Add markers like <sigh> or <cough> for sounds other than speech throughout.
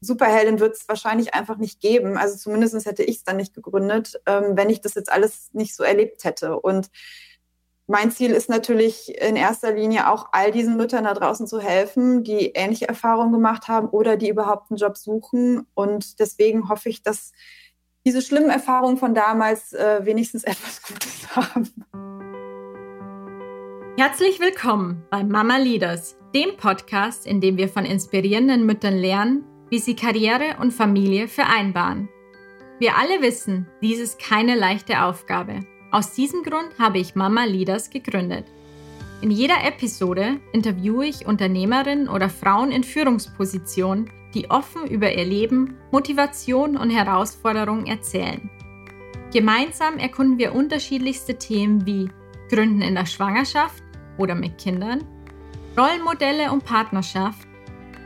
Superheldin wird es wahrscheinlich einfach nicht geben. Also zumindest hätte ich es dann nicht gegründet, ähm, wenn ich das jetzt alles nicht so erlebt hätte. Und mein Ziel ist natürlich in erster Linie auch all diesen Müttern da draußen zu helfen, die ähnliche Erfahrungen gemacht haben oder die überhaupt einen Job suchen. Und deswegen hoffe ich, dass diese schlimmen Erfahrungen von damals äh, wenigstens <laughs> etwas Gutes haben. Herzlich willkommen bei Mama Leaders, dem Podcast, in dem wir von inspirierenden Müttern lernen, wie sie Karriere und Familie vereinbaren. Wir alle wissen, dies ist keine leichte Aufgabe. Aus diesem Grund habe ich Mama Leaders gegründet. In jeder Episode interviewe ich Unternehmerinnen oder Frauen in Führungspositionen, die offen über ihr Leben, Motivation und Herausforderungen erzählen. Gemeinsam erkunden wir unterschiedlichste Themen wie Gründen in der Schwangerschaft oder mit Kindern, Rollenmodelle und Partnerschaft,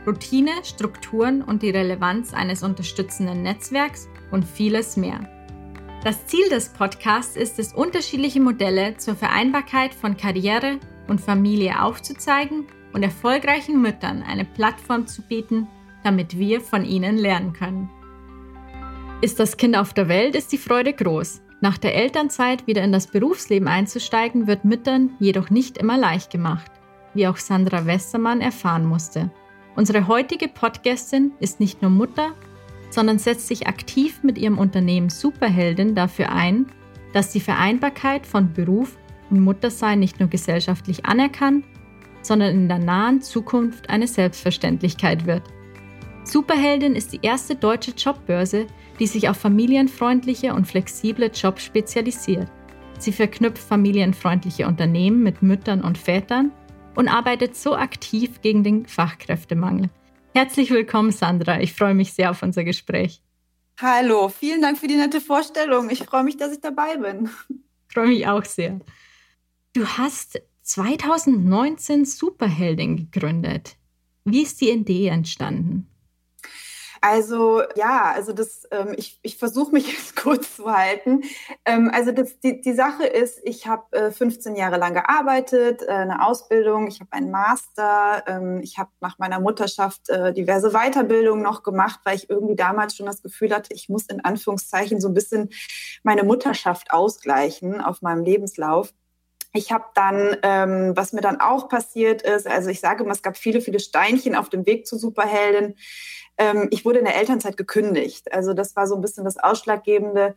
Routine, Strukturen und die Relevanz eines unterstützenden Netzwerks und vieles mehr. Das Ziel des Podcasts ist es, unterschiedliche Modelle zur Vereinbarkeit von Karriere und Familie aufzuzeigen und erfolgreichen Müttern eine Plattform zu bieten, damit wir von ihnen lernen können. Ist das Kind auf der Welt, ist die Freude groß. Nach der Elternzeit wieder in das Berufsleben einzusteigen, wird Müttern jedoch nicht immer leicht gemacht, wie auch Sandra Westermann erfahren musste. Unsere heutige Podcastin ist nicht nur Mutter, sondern setzt sich aktiv mit ihrem Unternehmen Superheldin dafür ein, dass die Vereinbarkeit von Beruf und Muttersein nicht nur gesellschaftlich anerkannt, sondern in der nahen Zukunft eine Selbstverständlichkeit wird. Superheldin ist die erste deutsche Jobbörse, die sich auf familienfreundliche und flexible Jobs spezialisiert. Sie verknüpft familienfreundliche Unternehmen mit Müttern und Vätern und arbeitet so aktiv gegen den Fachkräftemangel. Herzlich willkommen, Sandra. Ich freue mich sehr auf unser Gespräch. Hallo, vielen Dank für die nette Vorstellung. Ich freue mich, dass ich dabei bin. Ich freue mich auch sehr. Du hast 2019 Superheldin gegründet. Wie ist die Idee entstanden? Also ja, also das, ähm, ich, ich versuche mich <laughs> jetzt kurz zu halten. Ähm, also das, die, die Sache ist, ich habe äh, 15 Jahre lang gearbeitet, äh, eine Ausbildung, ich habe einen Master, ähm, ich habe nach meiner Mutterschaft äh, diverse Weiterbildungen noch gemacht, weil ich irgendwie damals schon das Gefühl hatte, ich muss in Anführungszeichen so ein bisschen meine Mutterschaft ausgleichen auf meinem Lebenslauf. Ich habe dann, ähm, was mir dann auch passiert ist, also ich sage immer, es gab viele, viele Steinchen auf dem Weg zu Superheldin. Ähm, ich wurde in der Elternzeit gekündigt. Also das war so ein bisschen das Ausschlaggebende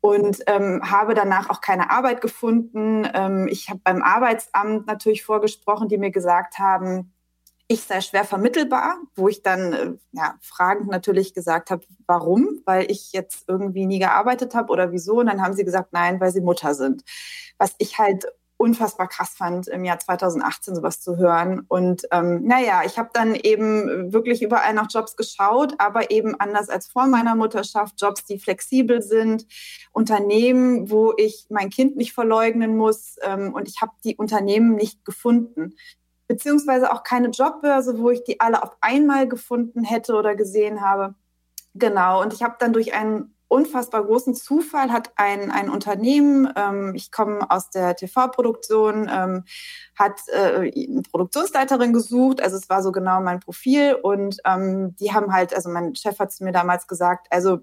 und ähm, habe danach auch keine Arbeit gefunden. Ähm, ich habe beim Arbeitsamt natürlich vorgesprochen, die mir gesagt haben, ich sei schwer vermittelbar, wo ich dann äh, ja, fragend natürlich gesagt habe, warum? Weil ich jetzt irgendwie nie gearbeitet habe oder wieso? Und dann haben sie gesagt, nein, weil sie Mutter sind. Was ich halt unfassbar krass fand, im Jahr 2018 sowas zu hören. Und ähm, naja, ich habe dann eben wirklich überall nach Jobs geschaut, aber eben anders als vor meiner Mutterschaft, Jobs, die flexibel sind, Unternehmen, wo ich mein Kind nicht verleugnen muss. Ähm, und ich habe die Unternehmen nicht gefunden. Beziehungsweise auch keine Jobbörse, wo ich die alle auf einmal gefunden hätte oder gesehen habe. Genau, und ich habe dann durch einen unfassbar großen Zufall hat ein, ein Unternehmen, ähm, ich komme aus der TV-Produktion, ähm, hat äh, eine Produktionsleiterin gesucht, also es war so genau mein Profil und ähm, die haben halt, also mein Chef hat es mir damals gesagt, also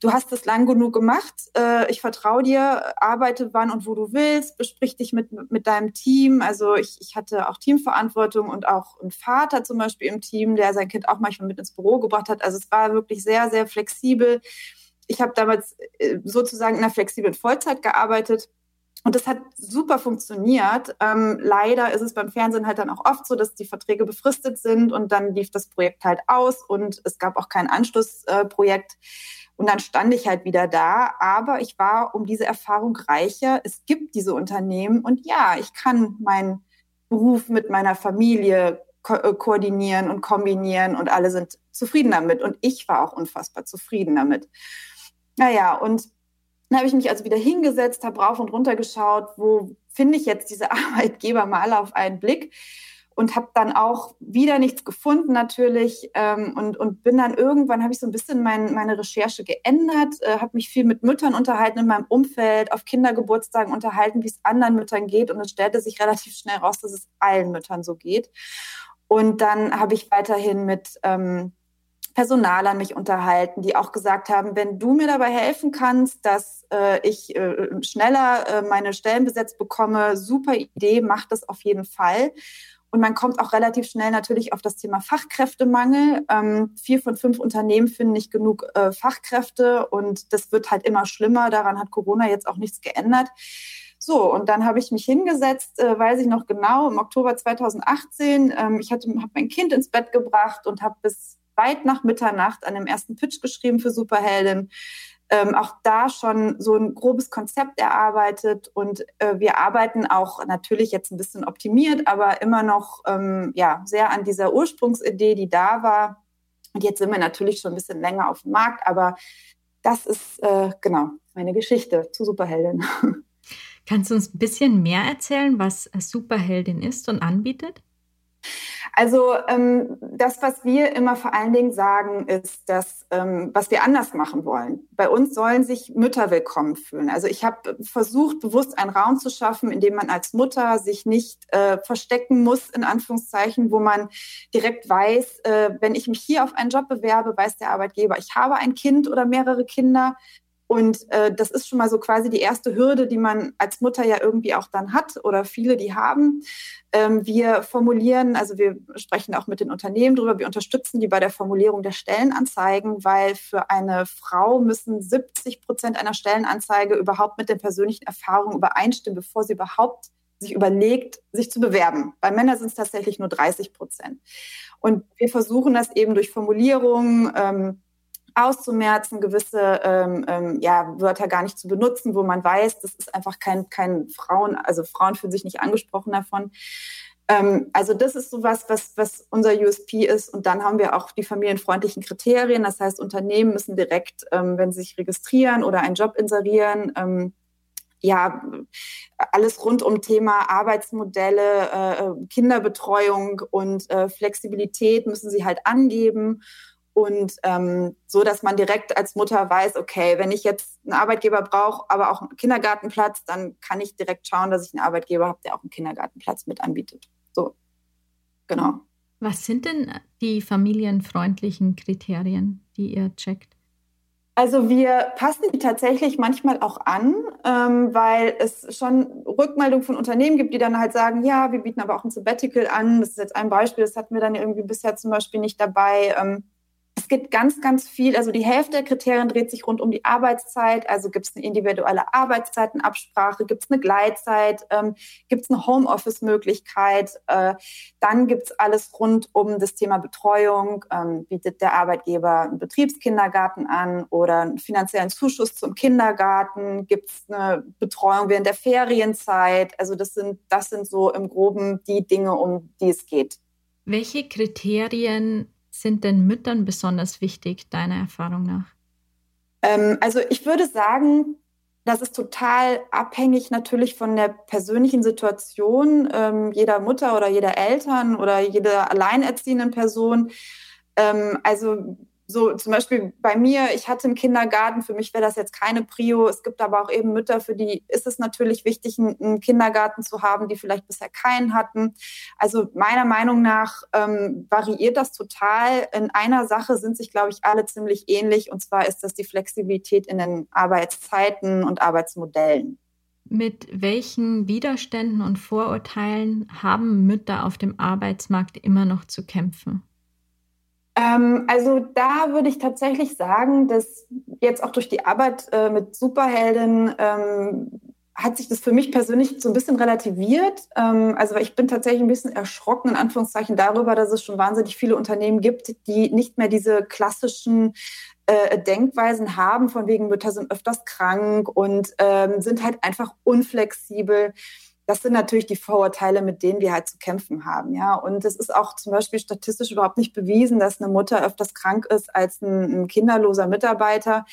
du hast es lang genug gemacht, äh, ich vertraue dir, arbeite wann und wo du willst, besprich dich mit, mit deinem Team. Also ich, ich hatte auch Teamverantwortung und auch einen Vater zum Beispiel im Team, der sein Kind auch manchmal mit ins Büro gebracht hat. Also es war wirklich sehr, sehr flexibel ich habe damals äh, sozusagen in einer flexiblen Vollzeit gearbeitet. Und das hat super funktioniert. Ähm, leider ist es beim Fernsehen halt dann auch oft so, dass die Verträge befristet sind und dann lief das Projekt halt aus und es gab auch kein Anschlussprojekt. Äh, und dann stand ich halt wieder da. Aber ich war um diese Erfahrung reicher. Es gibt diese Unternehmen und ja, ich kann meinen Beruf mit meiner Familie ko äh, koordinieren und kombinieren und alle sind zufrieden damit. Und ich war auch unfassbar zufrieden damit. Naja, und dann habe ich mich also wieder hingesetzt, habe rauf und runter geschaut, wo finde ich jetzt diese <laughs> Arbeitgeber mal auf einen Blick und habe dann auch wieder nichts gefunden natürlich ähm, und, und bin dann irgendwann, habe ich so ein bisschen mein, meine Recherche geändert, äh, habe mich viel mit Müttern unterhalten in meinem Umfeld, auf Kindergeburtstagen unterhalten, wie es anderen Müttern geht und es stellte sich relativ schnell raus, dass es allen Müttern so geht. Und dann habe ich weiterhin mit ähm, Personalern mich unterhalten, die auch gesagt haben, wenn du mir dabei helfen kannst, dass äh, ich äh, schneller äh, meine Stellen besetzt bekomme, super Idee, mach das auf jeden Fall. Und man kommt auch relativ schnell natürlich auf das Thema Fachkräftemangel. Ähm, vier von fünf Unternehmen finden nicht genug äh, Fachkräfte und das wird halt immer schlimmer. Daran hat Corona jetzt auch nichts geändert. So, und dann habe ich mich hingesetzt, äh, weiß ich noch genau, im Oktober 2018. Ähm, ich habe mein Kind ins Bett gebracht und habe bis weit nach Mitternacht an dem ersten Pitch geschrieben für Superheldin. Ähm, auch da schon so ein grobes Konzept erarbeitet und äh, wir arbeiten auch natürlich jetzt ein bisschen optimiert, aber immer noch ähm, ja sehr an dieser Ursprungsidee, die da war. Und jetzt sind wir natürlich schon ein bisschen länger auf dem Markt, aber das ist äh, genau meine Geschichte zu Superheldin. <laughs> Kannst du uns ein bisschen mehr erzählen, was Superheldin ist und anbietet? Also ähm, das, was wir immer vor allen Dingen sagen, ist, dass ähm, was wir anders machen wollen. Bei uns sollen sich Mütter willkommen fühlen. Also ich habe versucht, bewusst einen Raum zu schaffen, in dem man als Mutter sich nicht äh, verstecken muss, in Anführungszeichen, wo man direkt weiß, äh, wenn ich mich hier auf einen Job bewerbe, weiß der Arbeitgeber, ich habe ein Kind oder mehrere Kinder. Und äh, das ist schon mal so quasi die erste Hürde, die man als Mutter ja irgendwie auch dann hat oder viele, die haben. Ähm, wir formulieren, also wir sprechen auch mit den Unternehmen drüber, wir unterstützen die bei der Formulierung der Stellenanzeigen, weil für eine Frau müssen 70 Prozent einer Stellenanzeige überhaupt mit den persönlichen Erfahrungen übereinstimmen, bevor sie überhaupt sich überlegt, sich zu bewerben. Bei Männern sind es tatsächlich nur 30 Prozent. Und wir versuchen das eben durch Formulierungen, ähm, auszumerzen, gewisse ähm, ähm, ja, Wörter gar nicht zu benutzen, wo man weiß, das ist einfach kein, kein Frauen, also Frauen fühlen sich nicht angesprochen davon. Ähm, also das ist so was, was, unser USP ist. Und dann haben wir auch die familienfreundlichen Kriterien. Das heißt, Unternehmen müssen direkt, ähm, wenn sie sich registrieren oder einen Job inserieren, ähm, ja, alles rund um Thema Arbeitsmodelle, äh, Kinderbetreuung und äh, Flexibilität müssen sie halt angeben und ähm, so, dass man direkt als Mutter weiß, okay, wenn ich jetzt einen Arbeitgeber brauche, aber auch einen Kindergartenplatz, dann kann ich direkt schauen, dass ich einen Arbeitgeber habe, der auch einen Kindergartenplatz mit anbietet. So, genau. Was sind denn die familienfreundlichen Kriterien, die ihr checkt? Also wir passen die tatsächlich manchmal auch an, ähm, weil es schon Rückmeldungen von Unternehmen gibt, die dann halt sagen, ja, wir bieten aber auch ein Sabbatical an. Das ist jetzt ein Beispiel, das hatten wir dann irgendwie bisher zum Beispiel nicht dabei. Ähm, es gibt ganz, ganz viel, also die Hälfte der Kriterien dreht sich rund um die Arbeitszeit. Also gibt es eine individuelle Arbeitszeitenabsprache, gibt es eine Gleitzeit, ähm, gibt es eine Homeoffice-Möglichkeit. Äh, dann gibt es alles rund um das Thema Betreuung. Ähm, bietet der Arbeitgeber einen Betriebskindergarten an oder einen finanziellen Zuschuss zum Kindergarten? Gibt es eine Betreuung während der Ferienzeit? Also das sind, das sind so im Groben die Dinge, um die es geht. Welche Kriterien sind denn Müttern besonders wichtig, deiner Erfahrung nach? Ähm, also ich würde sagen, das ist total abhängig natürlich von der persönlichen Situation ähm, jeder Mutter oder jeder Eltern oder jeder alleinerziehenden Person. Ähm, also so zum Beispiel bei mir, ich hatte einen Kindergarten, für mich wäre das jetzt keine Prio. Es gibt aber auch eben Mütter, für die ist es natürlich wichtig, einen Kindergarten zu haben, die vielleicht bisher keinen hatten. Also meiner Meinung nach ähm, variiert das total. In einer Sache sind sich, glaube ich, alle ziemlich ähnlich. Und zwar ist das die Flexibilität in den Arbeitszeiten und Arbeitsmodellen. Mit welchen Widerständen und Vorurteilen haben Mütter auf dem Arbeitsmarkt immer noch zu kämpfen? Ähm, also da würde ich tatsächlich sagen, dass jetzt auch durch die Arbeit äh, mit Superhelden ähm, hat sich das für mich persönlich so ein bisschen relativiert. Ähm, also ich bin tatsächlich ein bisschen erschrocken, in Anführungszeichen, darüber, dass es schon wahnsinnig viele Unternehmen gibt, die nicht mehr diese klassischen äh, Denkweisen haben, von wegen Mütter sind öfters krank und ähm, sind halt einfach unflexibel das sind natürlich die Vorurteile, mit denen wir halt zu kämpfen haben. Ja, und es ist auch zum Beispiel statistisch überhaupt nicht bewiesen, dass eine Mutter öfters krank ist als ein, ein kinderloser Mitarbeiter.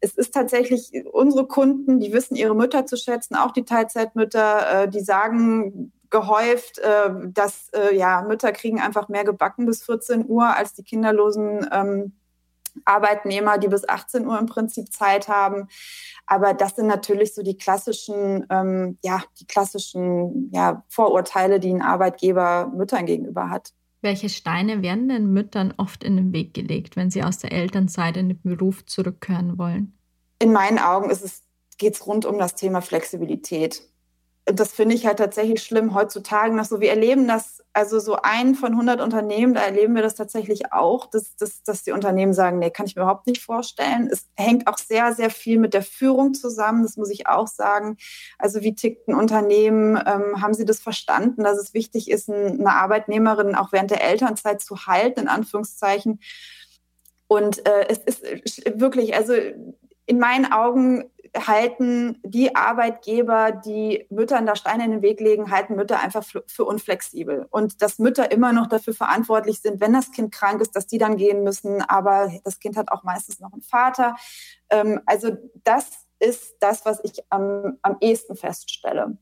Es ist tatsächlich unsere Kunden, die wissen ihre Mütter zu schätzen, auch die Teilzeitmütter, äh, die sagen gehäuft, äh, dass äh, ja Mütter kriegen einfach mehr gebacken bis 14 Uhr als die kinderlosen ähm, Arbeitnehmer, die bis 18 Uhr im Prinzip Zeit haben. Aber das sind natürlich so die klassischen, ähm, ja, die klassischen ja, Vorurteile, die ein Arbeitgeber Müttern gegenüber hat. Welche Steine werden den Müttern oft in den Weg gelegt, wenn sie aus der Elternzeit in den Beruf zurückkehren wollen? In meinen Augen geht es rund um das Thema Flexibilität das finde ich halt tatsächlich schlimm heutzutage noch so. Wir erleben das, also so ein von 100 Unternehmen, da erleben wir das tatsächlich auch, dass, dass, dass die Unternehmen sagen, nee, kann ich mir überhaupt nicht vorstellen. Es hängt auch sehr, sehr viel mit der Führung zusammen, das muss ich auch sagen. Also wie tickt ein Unternehmen? Ähm, haben sie das verstanden, dass es wichtig ist, eine Arbeitnehmerin auch während der Elternzeit zu halten, in Anführungszeichen? Und äh, es ist wirklich, also in meinen Augen halten die Arbeitgeber, die Müttern da Steine in den Weg legen, halten Mütter einfach für unflexibel. Und dass Mütter immer noch dafür verantwortlich sind, wenn das Kind krank ist, dass die dann gehen müssen. Aber das Kind hat auch meistens noch einen Vater. Ähm, also das ist das, was ich am, am ehesten feststelle.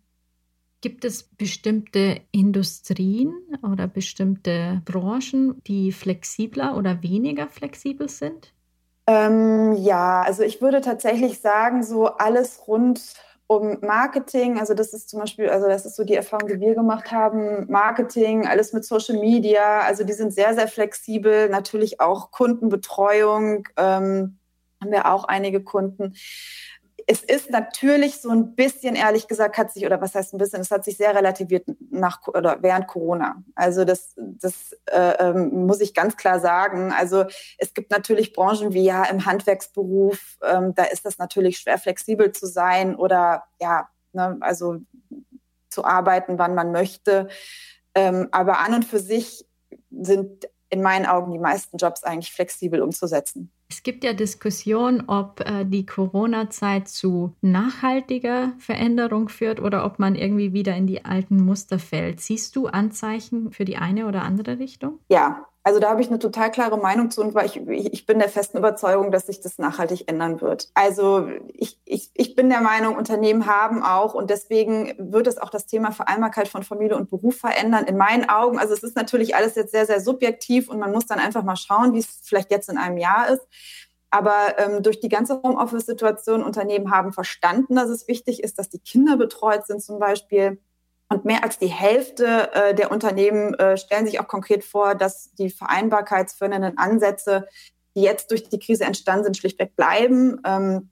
Gibt es bestimmte Industrien oder bestimmte Branchen, die flexibler oder weniger flexibel sind? Ähm, ja, also ich würde tatsächlich sagen, so alles rund um Marketing, also das ist zum Beispiel, also das ist so die Erfahrung, die wir gemacht haben, Marketing, alles mit Social Media, also die sind sehr, sehr flexibel, natürlich auch Kundenbetreuung, ähm, haben wir auch einige Kunden es ist natürlich so ein bisschen, ehrlich gesagt, hat sich, oder was heißt ein bisschen, es hat sich sehr relativiert nach oder während Corona. Also das, das äh, ähm, muss ich ganz klar sagen. Also es gibt natürlich Branchen wie ja im Handwerksberuf, ähm, da ist das natürlich schwer flexibel zu sein oder ja, ne, also zu arbeiten, wann man möchte. Ähm, aber an und für sich sind in meinen Augen die meisten Jobs eigentlich flexibel umzusetzen. Es gibt ja Diskussionen, ob äh, die Corona-Zeit zu nachhaltiger Veränderung führt oder ob man irgendwie wieder in die alten Muster fällt. Siehst du Anzeichen für die eine oder andere Richtung? Ja, also da habe ich eine total klare Meinung zu und weil ich, ich bin der festen Überzeugung, dass sich das nachhaltig ändern wird. Also ich, ich, ich bin der Meinung, Unternehmen haben auch und deswegen wird es auch das Thema Vereinbarkeit von Familie und Beruf verändern. In meinen Augen, also es ist natürlich alles jetzt sehr, sehr subjektiv und man muss dann einfach mal schauen, wie es vielleicht jetzt in einem Jahr ist. Aber ähm, durch die ganze Homeoffice-Situation, Unternehmen haben verstanden, dass es wichtig ist, dass die Kinder betreut sind zum Beispiel und mehr als die Hälfte äh, der Unternehmen äh, stellen sich auch konkret vor, dass die vereinbarkeitsfördernden Ansätze, die jetzt durch die Krise entstanden sind, schlichtweg bleiben. Ähm,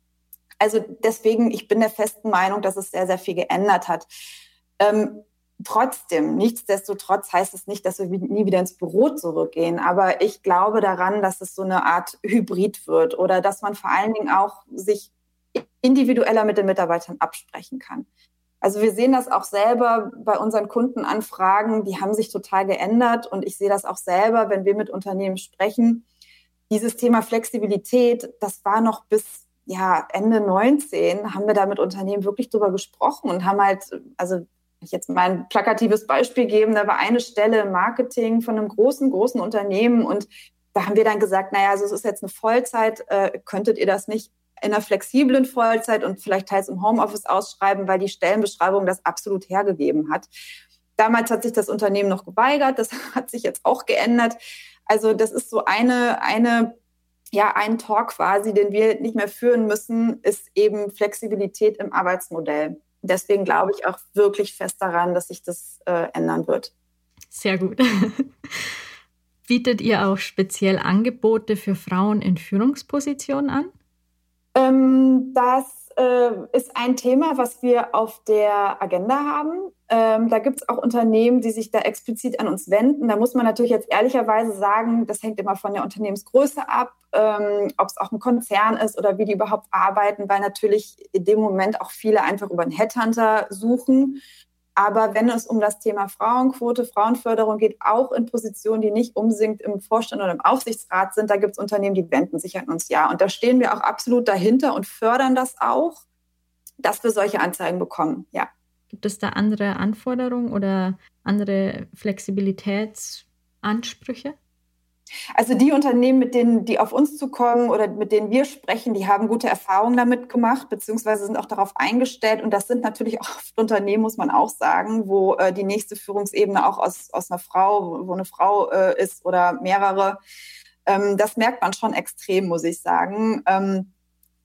also deswegen, ich bin der festen Meinung, dass es sehr, sehr viel geändert hat. Ähm, trotzdem, nichtsdestotrotz heißt es nicht, dass wir nie wieder ins Büro zurückgehen. Aber ich glaube daran, dass es so eine Art Hybrid wird oder dass man vor allen Dingen auch sich individueller mit den Mitarbeitern absprechen kann. Also wir sehen das auch selber bei unseren Kundenanfragen, die haben sich total geändert und ich sehe das auch selber, wenn wir mit Unternehmen sprechen. Dieses Thema Flexibilität, das war noch bis ja, Ende 19, haben wir da mit Unternehmen wirklich drüber gesprochen und haben halt, also ich jetzt mal ein plakatives Beispiel geben, da war eine Stelle im Marketing von einem großen, großen Unternehmen und da haben wir dann gesagt, naja, also es ist jetzt eine Vollzeit, äh, könntet ihr das nicht in einer flexiblen Vollzeit und vielleicht teils im Homeoffice ausschreiben, weil die Stellenbeschreibung das absolut hergegeben hat. Damals hat sich das Unternehmen noch geweigert, das <laughs> hat sich jetzt auch geändert. Also das ist so eine, eine, ja, ein Talk quasi, den wir nicht mehr führen müssen, ist eben Flexibilität im Arbeitsmodell. Deswegen glaube ich auch wirklich fest daran, dass sich das äh, ändern wird. Sehr gut. <laughs> Bietet ihr auch speziell Angebote für Frauen in Führungspositionen an? Ähm, das äh, ist ein Thema, was wir auf der Agenda haben. Ähm, da gibt es auch Unternehmen, die sich da explizit an uns wenden. Da muss man natürlich jetzt ehrlicherweise sagen, das hängt immer von der Unternehmensgröße ab, ähm, ob es auch ein Konzern ist oder wie die überhaupt arbeiten, weil natürlich in dem Moment auch viele einfach über einen Headhunter suchen aber wenn es um das Thema Frauenquote, Frauenförderung geht, auch in Positionen, die nicht unbedingt im Vorstand oder im Aufsichtsrat sind, da gibt es Unternehmen, die wenden sich an uns ja. Und da stehen wir auch absolut dahinter und fördern das auch, dass wir solche Anzeigen bekommen, ja. Gibt es da andere Anforderungen oder andere Flexibilitätsansprüche? Also die Unternehmen, mit denen, die auf uns zukommen oder mit denen wir sprechen, die haben gute Erfahrungen damit gemacht, beziehungsweise sind auch darauf eingestellt. Und das sind natürlich oft Unternehmen, muss man auch sagen, wo äh, die nächste Führungsebene auch aus, aus einer Frau, wo eine Frau äh, ist oder mehrere. Ähm, das merkt man schon extrem, muss ich sagen. Ähm,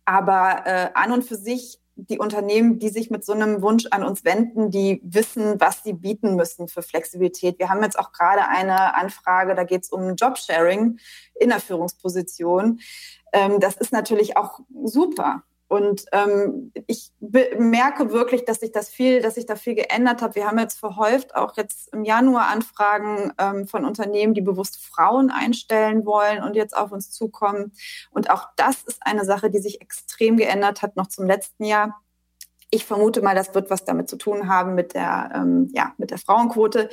aber äh, an und für sich die Unternehmen, die sich mit so einem Wunsch an uns wenden, die wissen, was sie bieten müssen für Flexibilität. Wir haben jetzt auch gerade eine Anfrage, da geht es um Jobsharing in der Führungsposition. Ähm, das ist natürlich auch super. Und ähm, ich merke wirklich, dass sich das viel, dass sich da viel geändert hat. Wir haben jetzt verhäuft auch jetzt im Januar Anfragen ähm, von Unternehmen, die bewusst Frauen einstellen wollen und jetzt auf uns zukommen. Und auch das ist eine Sache, die sich extrem geändert hat noch zum letzten Jahr. Ich vermute mal, das wird was damit zu tun haben mit der, ähm, ja, mit der Frauenquote.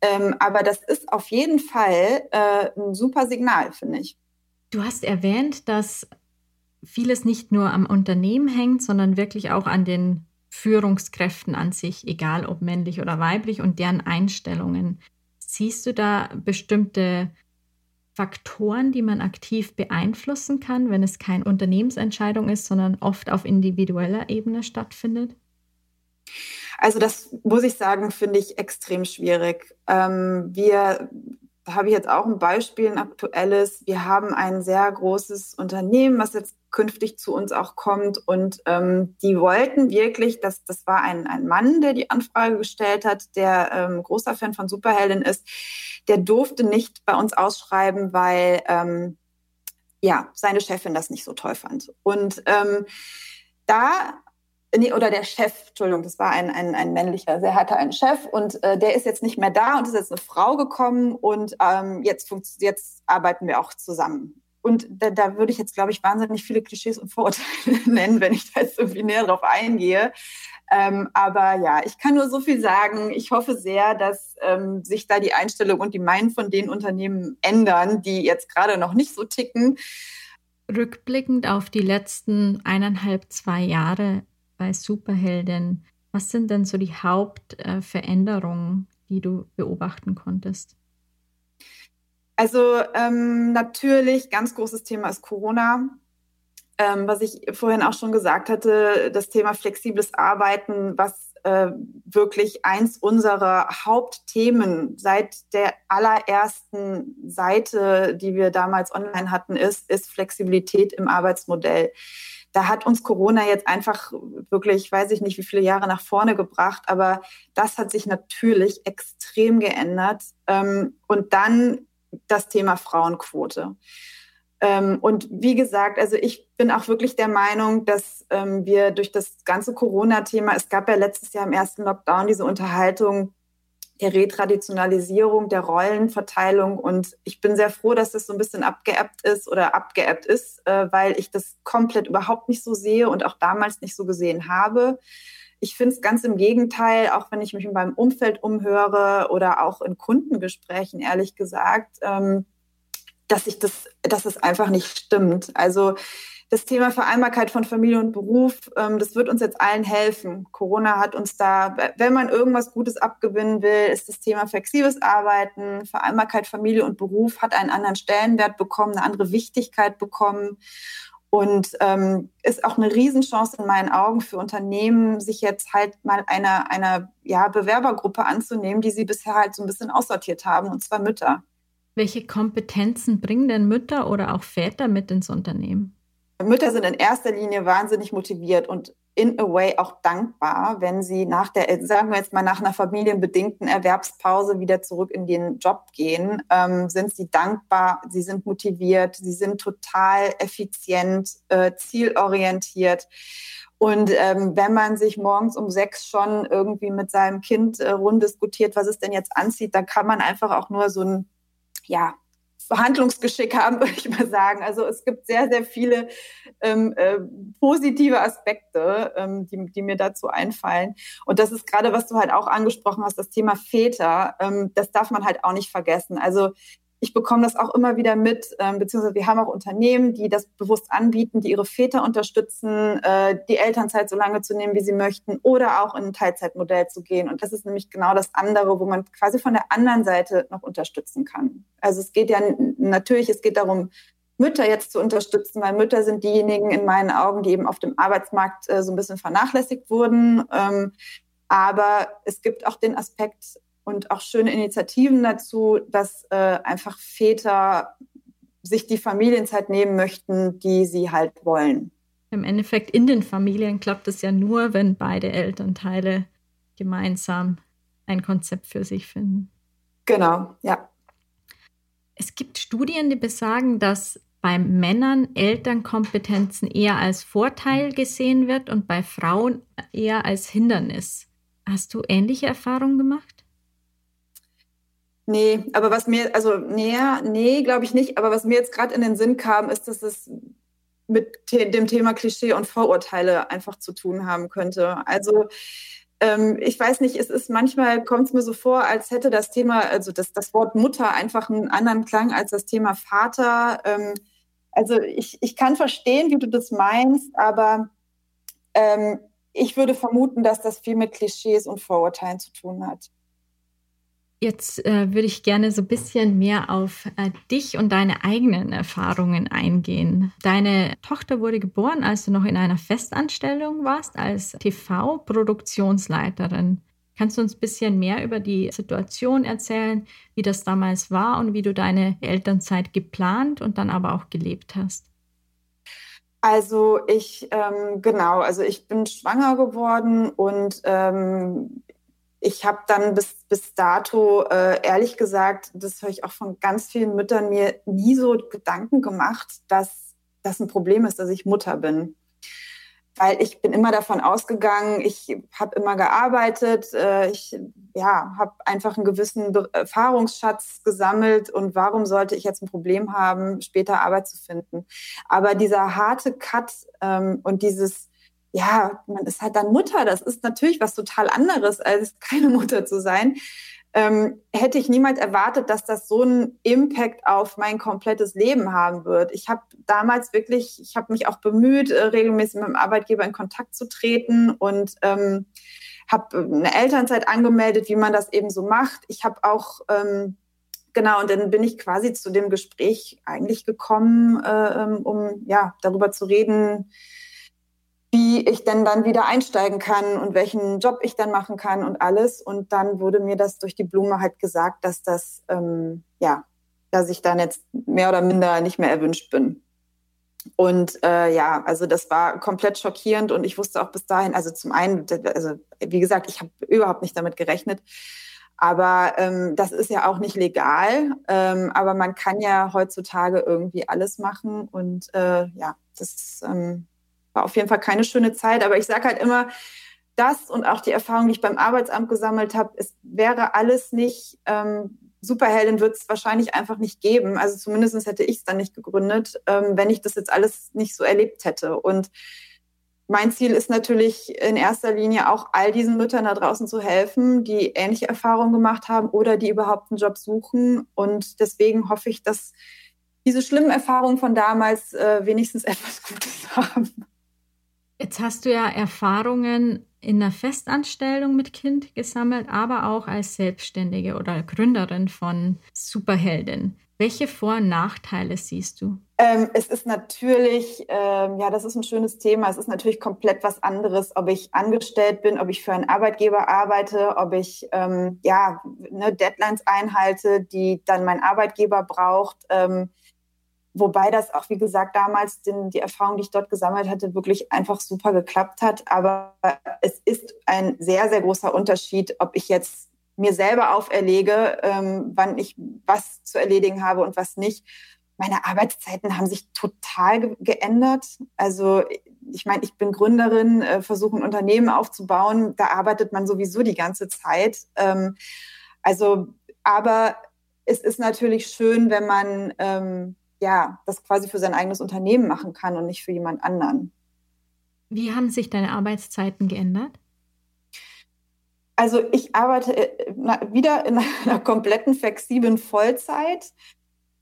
Ähm, aber das ist auf jeden Fall äh, ein super Signal, finde ich. Du hast erwähnt, dass vieles nicht nur am Unternehmen hängt, sondern wirklich auch an den Führungskräften an sich, egal ob männlich oder weiblich und deren Einstellungen. Siehst du da bestimmte Faktoren, die man aktiv beeinflussen kann, wenn es keine Unternehmensentscheidung ist, sondern oft auf individueller Ebene stattfindet? Also das muss ich sagen, finde ich extrem schwierig. Ähm, wir habe ich jetzt auch ein Beispiel, ein aktuelles. Wir haben ein sehr großes Unternehmen, was jetzt künftig zu uns auch kommt. Und ähm, die wollten wirklich, dass das war ein, ein Mann, der die Anfrage gestellt hat, der ähm, großer Fan von Superheldin ist. Der durfte nicht bei uns ausschreiben, weil ähm, ja seine Chefin das nicht so toll fand. Und ähm, da nee, oder der Chef, Entschuldigung, das war ein, ein, ein männlicher, der hatte einen Chef und äh, der ist jetzt nicht mehr da und ist jetzt eine Frau gekommen und ähm, jetzt, jetzt arbeiten wir auch zusammen. Und da, da würde ich jetzt, glaube ich, wahnsinnig viele Klischees und Vorurteile <laughs> nennen, wenn ich da jetzt irgendwie näher drauf eingehe. Ähm, aber ja, ich kann nur so viel sagen. Ich hoffe sehr, dass ähm, sich da die Einstellung und die Meinen von den Unternehmen ändern, die jetzt gerade noch nicht so ticken. Rückblickend auf die letzten eineinhalb, zwei Jahre, bei Superhelden. Was sind denn so die Hauptveränderungen, die du beobachten konntest? Also ähm, natürlich, ganz großes Thema ist Corona. Ähm, was ich vorhin auch schon gesagt hatte, das Thema flexibles Arbeiten, was äh, wirklich eins unserer Hauptthemen seit der allerersten Seite, die wir damals online hatten, ist, ist Flexibilität im Arbeitsmodell da hat uns Corona jetzt einfach wirklich, weiß ich nicht, wie viele Jahre nach vorne gebracht, aber das hat sich natürlich extrem geändert. Ähm, und dann das Thema Frauenquote. Ähm, und wie gesagt, also ich bin auch wirklich der Meinung, dass ähm, wir durch das ganze Corona-Thema, es gab ja letztes Jahr im ersten Lockdown diese Unterhaltung, der Retraditionalisierung, der Rollenverteilung. Und ich bin sehr froh, dass das so ein bisschen abgeappt ist oder abgeappt ist, äh, weil ich das komplett überhaupt nicht so sehe und auch damals nicht so gesehen habe. Ich finde es ganz im Gegenteil, auch wenn ich mich in meinem Umfeld umhöre oder auch in Kundengesprächen, ehrlich gesagt, ähm, dass ich das, dass es einfach nicht stimmt. Also das Thema Vereinbarkeit von Familie und Beruf, ähm, das wird uns jetzt allen helfen. Corona hat uns da, wenn man irgendwas Gutes abgewinnen will, ist das Thema flexibles Arbeiten, Vereinbarkeit Familie und Beruf hat einen anderen Stellenwert bekommen, eine andere Wichtigkeit bekommen und ähm, ist auch eine Riesenchance in meinen Augen für Unternehmen, sich jetzt halt mal einer, einer ja, Bewerbergruppe anzunehmen, die sie bisher halt so ein bisschen aussortiert haben, und zwar Mütter. Welche Kompetenzen bringen denn Mütter oder auch Väter mit ins Unternehmen? Mütter sind in erster Linie wahnsinnig motiviert und in a way auch dankbar, wenn sie nach der, sagen wir jetzt mal nach einer familienbedingten Erwerbspause wieder zurück in den Job gehen, ähm, sind sie dankbar, sie sind motiviert, sie sind total effizient, äh, zielorientiert. Und ähm, wenn man sich morgens um sechs schon irgendwie mit seinem Kind äh, rumdiskutiert, was es denn jetzt anzieht, dann kann man einfach auch nur so ein, ja, Verhandlungsgeschick haben, <laughs> würde ich mal sagen. Also es gibt sehr, sehr viele ähm, äh, positive Aspekte, ähm, die, die mir dazu einfallen. Und das ist gerade, was du halt auch angesprochen hast, das Thema Väter. Ähm, das darf man halt auch nicht vergessen. Also ich bekomme das auch immer wieder mit, ähm, beziehungsweise wir haben auch Unternehmen, die das bewusst anbieten, die ihre Väter unterstützen, äh, die Elternzeit so lange zu nehmen, wie sie möchten, oder auch in ein Teilzeitmodell zu gehen. Und das ist nämlich genau das andere, wo man quasi von der anderen Seite noch unterstützen kann. Also es geht ja natürlich, es geht darum, Mütter jetzt zu unterstützen, weil Mütter sind diejenigen in meinen Augen, die eben auf dem Arbeitsmarkt äh, so ein bisschen vernachlässigt wurden. Ähm, aber es gibt auch den Aspekt, und auch schöne Initiativen dazu, dass äh, einfach Väter sich die Familienzeit nehmen möchten, die sie halt wollen. Im Endeffekt in den Familien klappt es ja nur, wenn beide Elternteile gemeinsam ein Konzept für sich finden. Genau, ja. Es gibt Studien, die besagen, dass bei Männern Elternkompetenzen eher als Vorteil gesehen wird und bei Frauen eher als Hindernis. Hast du ähnliche Erfahrungen gemacht? Nee, aber was mir, also näher, nee, glaube ich nicht, aber was mir jetzt gerade in den Sinn kam, ist, dass es mit dem Thema Klischee und Vorurteile einfach zu tun haben könnte. Also ähm, ich weiß nicht, es ist manchmal kommt es mir so vor, als hätte das Thema, also das, das Wort Mutter einfach einen anderen Klang als das Thema Vater. Ähm, also ich, ich kann verstehen, wie du das meinst, aber ähm, ich würde vermuten, dass das viel mit Klischees und Vorurteilen zu tun hat. Jetzt äh, würde ich gerne so ein bisschen mehr auf äh, dich und deine eigenen Erfahrungen eingehen. Deine Tochter wurde geboren, als du noch in einer Festanstellung warst, als TV-Produktionsleiterin. Kannst du uns ein bisschen mehr über die Situation erzählen, wie das damals war und wie du deine Elternzeit geplant und dann aber auch gelebt hast? Also ich, ähm, genau, also ich bin schwanger geworden und ähm, ich habe dann bis, bis dato, äh, ehrlich gesagt, das höre ich auch von ganz vielen Müttern, mir nie so Gedanken gemacht, dass das ein Problem ist, dass ich Mutter bin. Weil ich bin immer davon ausgegangen, ich habe immer gearbeitet, äh, ich ja, habe einfach einen gewissen Erfahrungsschatz gesammelt und warum sollte ich jetzt ein Problem haben, später Arbeit zu finden. Aber dieser harte Cut ähm, und dieses ja, man ist halt dann Mutter. Das ist natürlich was total anderes, als <laughs> keine Mutter zu sein. Ähm, hätte ich niemals erwartet, dass das so einen Impact auf mein komplettes Leben haben wird. Ich habe damals wirklich, ich habe mich auch bemüht, äh, regelmäßig mit dem Arbeitgeber in Kontakt zu treten und ähm, habe eine Elternzeit angemeldet, wie man das eben so macht. Ich habe auch ähm, Genau, und dann bin ich quasi zu dem Gespräch eigentlich gekommen, äh, ähm, um ja darüber zu reden, wie ich denn dann wieder einsteigen kann und welchen Job ich dann machen kann und alles. Und dann wurde mir das durch die Blume halt gesagt, dass das, ähm, ja, dass ich dann jetzt mehr oder minder nicht mehr erwünscht bin. Und äh, ja, also das war komplett schockierend und ich wusste auch bis dahin, also zum einen, also wie gesagt, ich habe überhaupt nicht damit gerechnet. Aber ähm, das ist ja auch nicht legal. Ähm, aber man kann ja heutzutage irgendwie alles machen. Und äh, ja, das ähm, war auf jeden Fall keine schöne Zeit, aber ich sage halt immer, das und auch die Erfahrung, die ich beim Arbeitsamt gesammelt habe, es wäre alles nicht, ähm, Superheldin wird es wahrscheinlich einfach nicht geben. Also zumindest hätte ich es dann nicht gegründet, ähm, wenn ich das jetzt alles nicht so erlebt hätte. Und mein Ziel ist natürlich in erster Linie auch all diesen Müttern da draußen zu helfen, die ähnliche Erfahrungen gemacht haben oder die überhaupt einen Job suchen. Und deswegen hoffe ich, dass diese schlimmen Erfahrungen von damals äh, wenigstens <laughs> etwas Gutes haben. Jetzt hast du ja Erfahrungen in einer Festanstellung mit Kind gesammelt, aber auch als Selbstständige oder Gründerin von Superheldin. Welche Vor- und Nachteile siehst du? Ähm, es ist natürlich, ähm, ja, das ist ein schönes Thema. Es ist natürlich komplett was anderes, ob ich angestellt bin, ob ich für einen Arbeitgeber arbeite, ob ich ähm, ja ne, Deadlines einhalte, die dann mein Arbeitgeber braucht. Wobei das auch, wie gesagt, damals den, die Erfahrung, die ich dort gesammelt hatte, wirklich einfach super geklappt hat. Aber es ist ein sehr, sehr großer Unterschied, ob ich jetzt mir selber auferlege, ähm, wann ich was zu erledigen habe und was nicht. Meine Arbeitszeiten haben sich total ge geändert. Also ich meine, ich bin Gründerin, äh, versuche ein Unternehmen aufzubauen. Da arbeitet man sowieso die ganze Zeit. Ähm, also, aber es ist natürlich schön, wenn man ähm, ja, das quasi für sein eigenes Unternehmen machen kann und nicht für jemand anderen. Wie haben sich deine Arbeitszeiten geändert? Also ich arbeite äh, wieder in <laughs> einer kompletten flexiblen Vollzeit.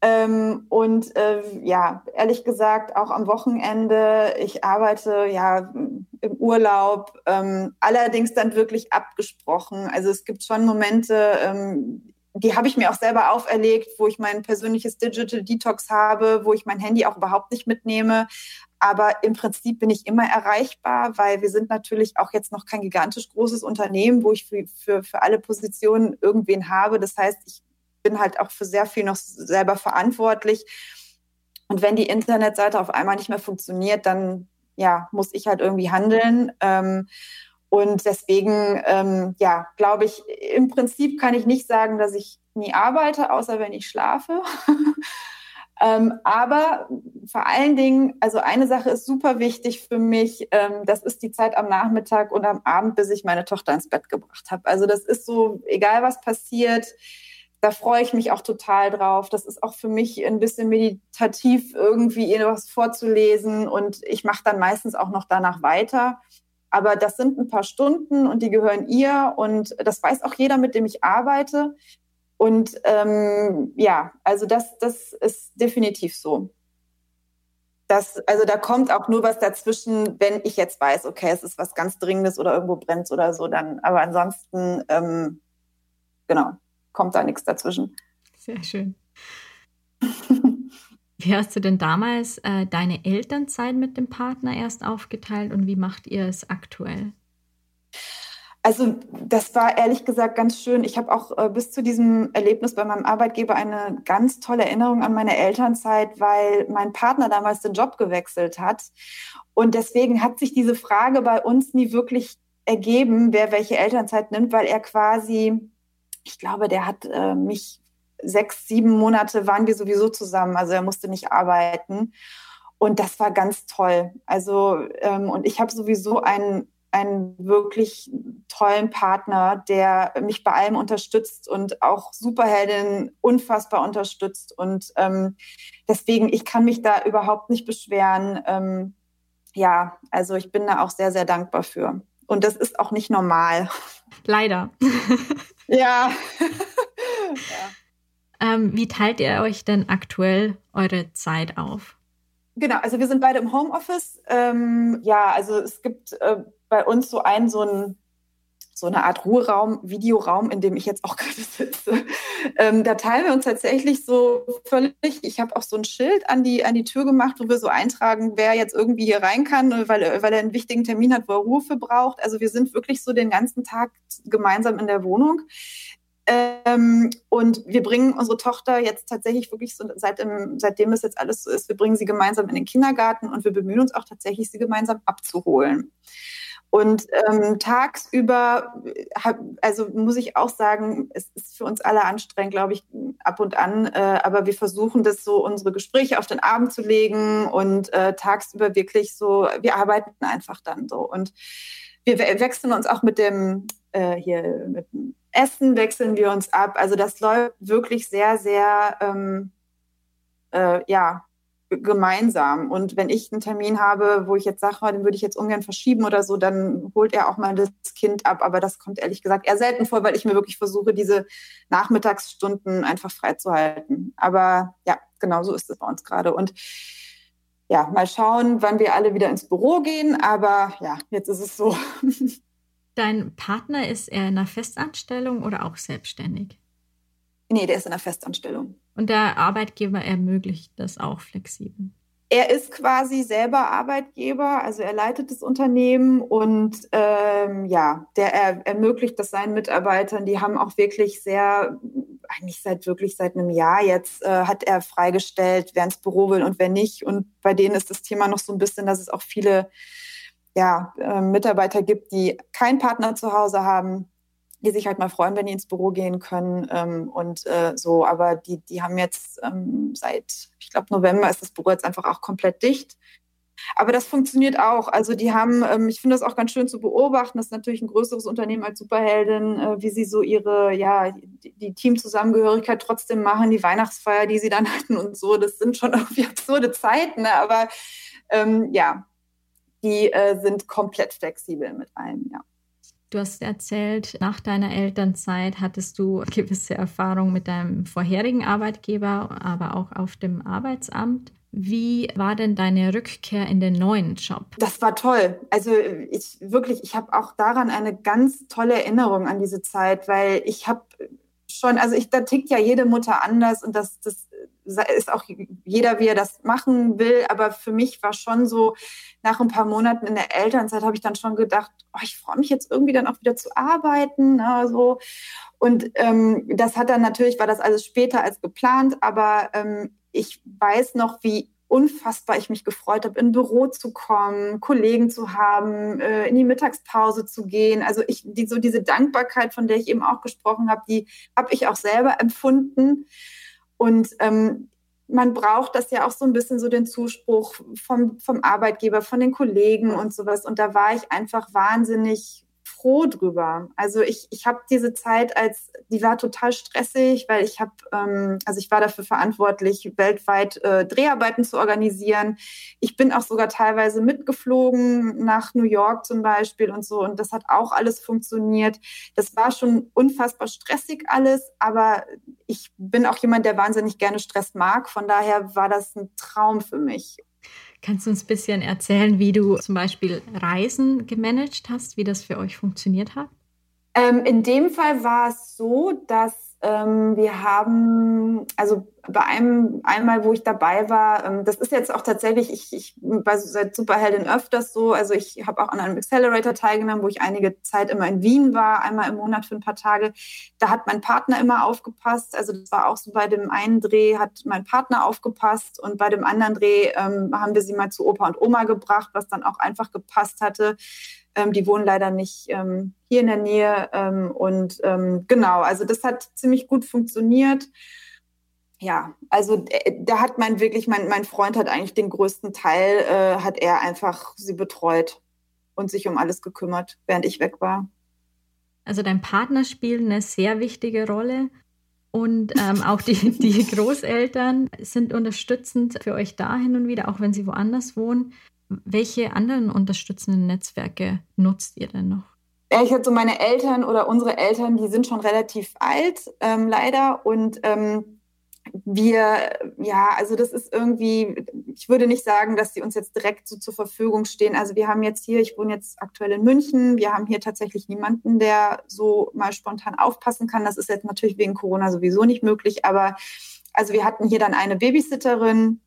Ähm, und äh, ja, ehrlich gesagt, auch am Wochenende, ich arbeite ja im Urlaub, ähm, allerdings dann wirklich abgesprochen. Also es gibt schon Momente, ähm, die habe ich mir auch selber auferlegt, wo ich mein persönliches Digital Detox habe, wo ich mein Handy auch überhaupt nicht mitnehme. Aber im Prinzip bin ich immer erreichbar, weil wir sind natürlich auch jetzt noch kein gigantisch großes Unternehmen, wo ich für, für, für alle Positionen irgendwen habe. Das heißt, ich bin halt auch für sehr viel noch selber verantwortlich. Und wenn die Internetseite auf einmal nicht mehr funktioniert, dann ja, muss ich halt irgendwie handeln. Ähm, und deswegen, ähm, ja, glaube ich, im Prinzip kann ich nicht sagen, dass ich nie arbeite, außer wenn ich schlafe. <laughs> ähm, aber vor allen Dingen, also eine Sache ist super wichtig für mich, ähm, das ist die Zeit am Nachmittag und am Abend, bis ich meine Tochter ins Bett gebracht habe. Also das ist so, egal was passiert, da freue ich mich auch total drauf. Das ist auch für mich ein bisschen meditativ, irgendwie etwas vorzulesen und ich mache dann meistens auch noch danach weiter. Aber das sind ein paar Stunden und die gehören ihr und das weiß auch jeder, mit dem ich arbeite. Und ähm, ja, also das, das ist definitiv so. Das, also da kommt auch nur was dazwischen, wenn ich jetzt weiß, okay, es ist was ganz Dringendes oder irgendwo brennt oder so, dann, aber ansonsten, ähm, genau, kommt da nichts dazwischen. Sehr schön. <laughs> Wie hast du denn damals äh, deine Elternzeit mit dem Partner erst aufgeteilt und wie macht ihr es aktuell? Also das war ehrlich gesagt ganz schön. Ich habe auch äh, bis zu diesem Erlebnis bei meinem Arbeitgeber eine ganz tolle Erinnerung an meine Elternzeit, weil mein Partner damals den Job gewechselt hat. Und deswegen hat sich diese Frage bei uns nie wirklich ergeben, wer welche Elternzeit nimmt, weil er quasi, ich glaube, der hat äh, mich sechs, sieben Monate waren wir sowieso zusammen. Also er musste nicht arbeiten. Und das war ganz toll. Also, ähm, und ich habe sowieso einen, einen wirklich tollen Partner, der mich bei allem unterstützt und auch Superheldin unfassbar unterstützt. Und ähm, deswegen, ich kann mich da überhaupt nicht beschweren. Ähm, ja, also ich bin da auch sehr, sehr dankbar für. Und das ist auch nicht normal. Leider. <laughs> ja. <laughs> ja. Ähm, wie teilt ihr euch denn aktuell eure Zeit auf? Genau, also wir sind beide im Homeoffice. Ähm, ja, also es gibt äh, bei uns so einen, so ein so eine Art Ruheraum, Videoraum, in dem ich jetzt auch <laughs> gerade sitze. Ähm, da teilen wir uns tatsächlich so völlig. Ich habe auch so ein Schild an die, an die Tür gemacht, wo wir so eintragen, wer jetzt irgendwie hier rein kann, weil, weil er einen wichtigen Termin hat, wo er Ruhe braucht. Also wir sind wirklich so den ganzen Tag gemeinsam in der Wohnung. Ähm, und wir bringen unsere Tochter jetzt tatsächlich wirklich so, seit im, seitdem es jetzt alles so ist, wir bringen sie gemeinsam in den Kindergarten und wir bemühen uns auch tatsächlich, sie gemeinsam abzuholen. Und ähm, tagsüber, hab, also muss ich auch sagen, es ist für uns alle anstrengend, glaube ich, ab und an. Äh, aber wir versuchen das so, unsere Gespräche auf den Abend zu legen und äh, tagsüber wirklich so, wir arbeiten einfach dann so. Und wir wechseln uns auch mit dem, äh, hier, mit dem Essen wechseln wir uns ab. Also das läuft wirklich sehr, sehr, ähm, äh, ja, gemeinsam. Und wenn ich einen Termin habe, wo ich jetzt sage, oh, den würde ich jetzt ungern verschieben oder so, dann holt er auch mal das Kind ab. Aber das kommt ehrlich gesagt eher selten vor, weil ich mir wirklich versuche, diese Nachmittagsstunden einfach freizuhalten. Aber ja, genau so ist es bei uns gerade. Und ja, mal schauen, wann wir alle wieder ins Büro gehen. Aber ja, jetzt ist es so. <laughs> Dein Partner ist er in einer Festanstellung oder auch selbstständig? Nee, der ist in einer Festanstellung. Und der Arbeitgeber ermöglicht das auch flexibel? Er ist quasi selber Arbeitgeber, also er leitet das Unternehmen und ähm, ja, der er, ermöglicht das seinen Mitarbeitern. Die haben auch wirklich sehr, eigentlich seit wirklich seit einem Jahr jetzt, äh, hat er freigestellt, wer ins Büro will und wer nicht. Und bei denen ist das Thema noch so ein bisschen, dass es auch viele ja, äh, Mitarbeiter gibt, die keinen Partner zu Hause haben, die sich halt mal freuen, wenn die ins Büro gehen können ähm, und äh, so. Aber die, die haben jetzt ähm, seit, ich glaube, November ist das Büro jetzt einfach auch komplett dicht. Aber das funktioniert auch. Also die haben, ähm, ich finde das auch ganz schön zu beobachten, das ist natürlich ein größeres Unternehmen als Superheldin, äh, wie sie so ihre, ja, die, die, Teamzusammengehörigkeit trotzdem machen, die Weihnachtsfeier, die sie dann <laughs> hatten und so. Das sind schon <laughs> irgendwie absurde Zeiten, ne? aber ähm, ja, die äh, sind komplett flexibel mit allem, ja. Du hast erzählt, nach deiner Elternzeit hattest du gewisse Erfahrungen mit deinem vorherigen Arbeitgeber, aber auch auf dem Arbeitsamt. Wie war denn deine Rückkehr in den neuen Job? Das war toll. Also ich wirklich, ich habe auch daran eine ganz tolle Erinnerung an diese Zeit, weil ich habe schon, also ich, da tickt ja jede Mutter anders und das, das ist auch jeder, wie er das machen will. Aber für mich war schon so, nach ein paar Monaten in der Elternzeit habe ich dann schon gedacht, oh, ich freue mich jetzt irgendwie dann auch wieder zu arbeiten. Ne, so. Und ähm, das hat dann natürlich, war das alles später als geplant, aber ähm, ich weiß noch, wie unfassbar ich mich gefreut habe, in ein Büro zu kommen, Kollegen zu haben, äh, in die Mittagspause zu gehen. Also ich, die, so diese Dankbarkeit, von der ich eben auch gesprochen habe, die habe ich auch selber empfunden. Und ähm, man braucht das ja auch so ein bisschen so den Zuspruch vom, vom Arbeitgeber, von den Kollegen und sowas. Und da war ich einfach wahnsinnig froh drüber. Also ich, ich habe diese Zeit als, die war total stressig, weil ich habe, ähm, also ich war dafür verantwortlich, weltweit äh, Dreharbeiten zu organisieren. Ich bin auch sogar teilweise mitgeflogen nach New York zum Beispiel und so. Und das hat auch alles funktioniert. Das war schon unfassbar stressig alles, aber ich bin auch jemand, der wahnsinnig gerne Stress mag. Von daher war das ein Traum für mich. Kannst du uns ein bisschen erzählen, wie du zum Beispiel Reisen gemanagt hast, wie das für euch funktioniert hat? Ähm, in dem Fall war es so, dass ähm, wir haben, also bei einem einmal, wo ich dabei war, ähm, das ist jetzt auch tatsächlich, ich, ich war seit Superheldin öfters so, also ich habe auch an einem Accelerator teilgenommen, wo ich einige Zeit immer in Wien war, einmal im Monat für ein paar Tage. Da hat mein Partner immer aufgepasst, also das war auch so bei dem einen Dreh hat mein Partner aufgepasst und bei dem anderen Dreh ähm, haben wir sie mal zu Opa und Oma gebracht, was dann auch einfach gepasst hatte. Ähm, die wohnen leider nicht ähm, hier in der Nähe ähm, und ähm, genau, also das hat ziemlich gut funktioniert ja, also äh, da hat man wirklich, mein, mein Freund hat eigentlich den größten Teil, äh, hat er einfach sie betreut und sich um alles gekümmert, während ich weg war. Also dein Partner spielt eine sehr wichtige Rolle und ähm, auch die, <laughs> die Großeltern sind unterstützend für euch da hin und wieder, auch wenn sie woanders wohnen. Welche anderen unterstützenden Netzwerke nutzt ihr denn noch? Ehrlich gesagt, so meine Eltern oder unsere Eltern, die sind schon relativ alt, ähm, leider. Und ähm, wir, ja, also das ist irgendwie, ich würde nicht sagen, dass sie uns jetzt direkt so zur Verfügung stehen. Also wir haben jetzt hier, ich wohne jetzt aktuell in München, wir haben hier tatsächlich niemanden, der so mal spontan aufpassen kann. Das ist jetzt natürlich wegen Corona sowieso nicht möglich, aber also wir hatten hier dann eine Babysitterin,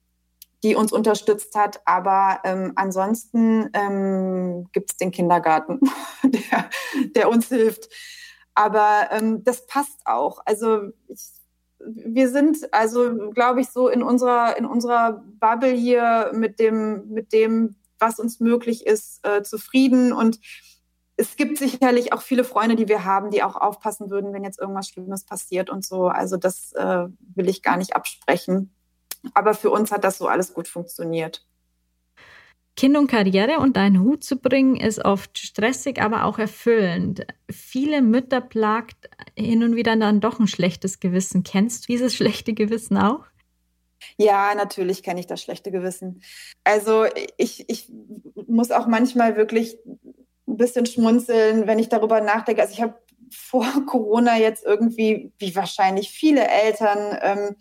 die uns unterstützt hat, aber ähm, ansonsten ähm, gibt es den Kindergarten, <laughs> der, der uns hilft. Aber ähm, das passt auch. Also ich wir sind also, glaube ich, so in unserer, in unserer Bubble hier mit dem, mit dem, was uns möglich ist, äh, zufrieden. Und es gibt sicherlich auch viele Freunde, die wir haben, die auch aufpassen würden, wenn jetzt irgendwas Schlimmes passiert und so. Also das äh, will ich gar nicht absprechen. Aber für uns hat das so alles gut funktioniert. Kind und Karriere unter einen Hut zu bringen, ist oft stressig, aber auch erfüllend. Viele Mütter plagt hin und wieder dann doch ein schlechtes Gewissen. Kennst du dieses <laughs> schlechte Gewissen auch? Ja, natürlich kenne ich das schlechte Gewissen. Also ich, ich muss auch manchmal wirklich ein bisschen schmunzeln, wenn ich darüber nachdenke. Also ich habe <laughs> vor Corona jetzt irgendwie, wie wahrscheinlich viele Eltern, ähm,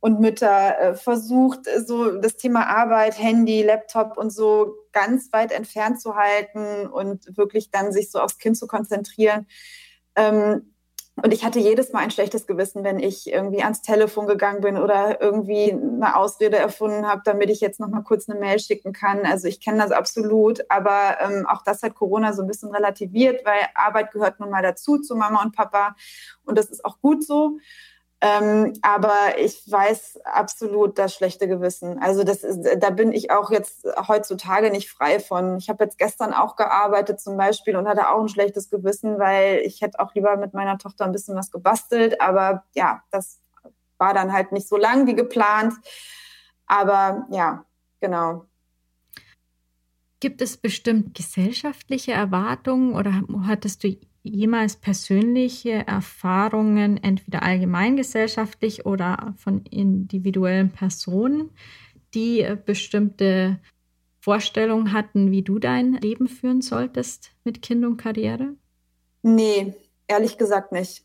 und Mütter äh, versucht, äh, so das Thema Arbeit, Handy, Laptop und so ganz weit entfernt zu halten und wirklich dann sich so aufs Kind zu konzentrieren. Ähm, und ich hatte jedes Mal ein schlechtes Gewissen, wenn ich irgendwie ans Telefon gegangen bin oder irgendwie eine Ausrede erfunden habe, damit ich jetzt noch mal kurz eine Mail schicken kann. Also ich kenne das absolut, aber ähm, auch das hat Corona so ein bisschen relativiert, weil Arbeit gehört nun mal dazu zu Mama und Papa und das ist auch gut so. Ähm, aber ich weiß absolut das schlechte Gewissen. Also das ist, da bin ich auch jetzt heutzutage nicht frei von. Ich habe jetzt gestern auch gearbeitet zum Beispiel und hatte auch ein schlechtes Gewissen, weil ich hätte auch lieber mit meiner Tochter ein bisschen was gebastelt. Aber ja, das war dann halt nicht so lang wie geplant. Aber ja, genau. Gibt es bestimmt gesellschaftliche Erwartungen oder hattest du jemals persönliche Erfahrungen, entweder allgemeingesellschaftlich oder von individuellen Personen, die äh, bestimmte Vorstellungen hatten, wie du dein Leben führen solltest mit Kind und Karriere? Nee, ehrlich gesagt nicht.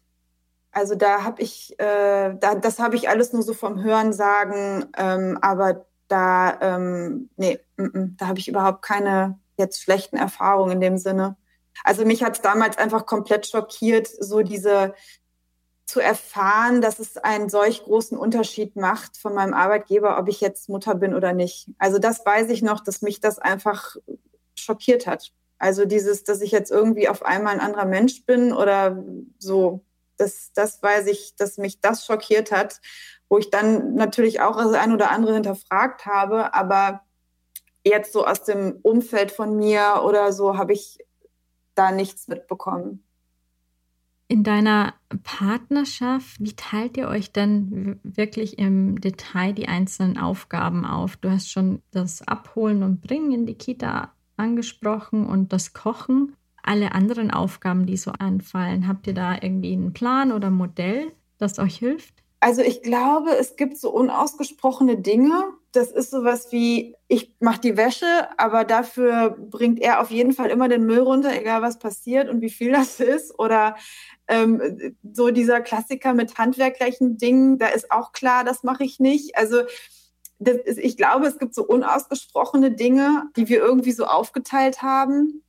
Also da habe ich, äh, da, das habe ich alles nur so vom Hören sagen, ähm, aber da, ähm, nee, m -m, da habe ich überhaupt keine jetzt schlechten Erfahrungen in dem Sinne. Also mich hat es damals einfach komplett schockiert, so diese zu erfahren, dass es einen solch großen Unterschied macht von meinem Arbeitgeber, ob ich jetzt Mutter bin oder nicht. Also das weiß ich noch, dass mich das einfach schockiert hat. Also dieses, dass ich jetzt irgendwie auf einmal ein anderer Mensch bin oder so, das, das weiß ich, dass mich das schockiert hat. wo ich dann natürlich auch das ein oder andere hinterfragt habe, aber jetzt so aus dem Umfeld von mir oder so habe ich da nichts mitbekommen. In deiner Partnerschaft, wie teilt ihr euch denn wirklich im Detail die einzelnen Aufgaben auf? Du hast schon das Abholen und Bringen in die Kita angesprochen und das Kochen. Alle anderen Aufgaben, die so anfallen, habt ihr da irgendwie einen Plan oder ein Modell, das euch hilft? Also ich glaube, es gibt so unausgesprochene Dinge. Das ist sowas wie, ich mache die Wäsche, aber dafür bringt er auf jeden Fall immer den Müll runter, egal was passiert und wie viel das <laughs> ist. Oder ähm, so dieser Klassiker mit handwerklichen Dingen, da ist auch klar, das mache ich nicht. Also ist, ich glaube, es gibt so unausgesprochene Dinge, die wir irgendwie so aufgeteilt haben.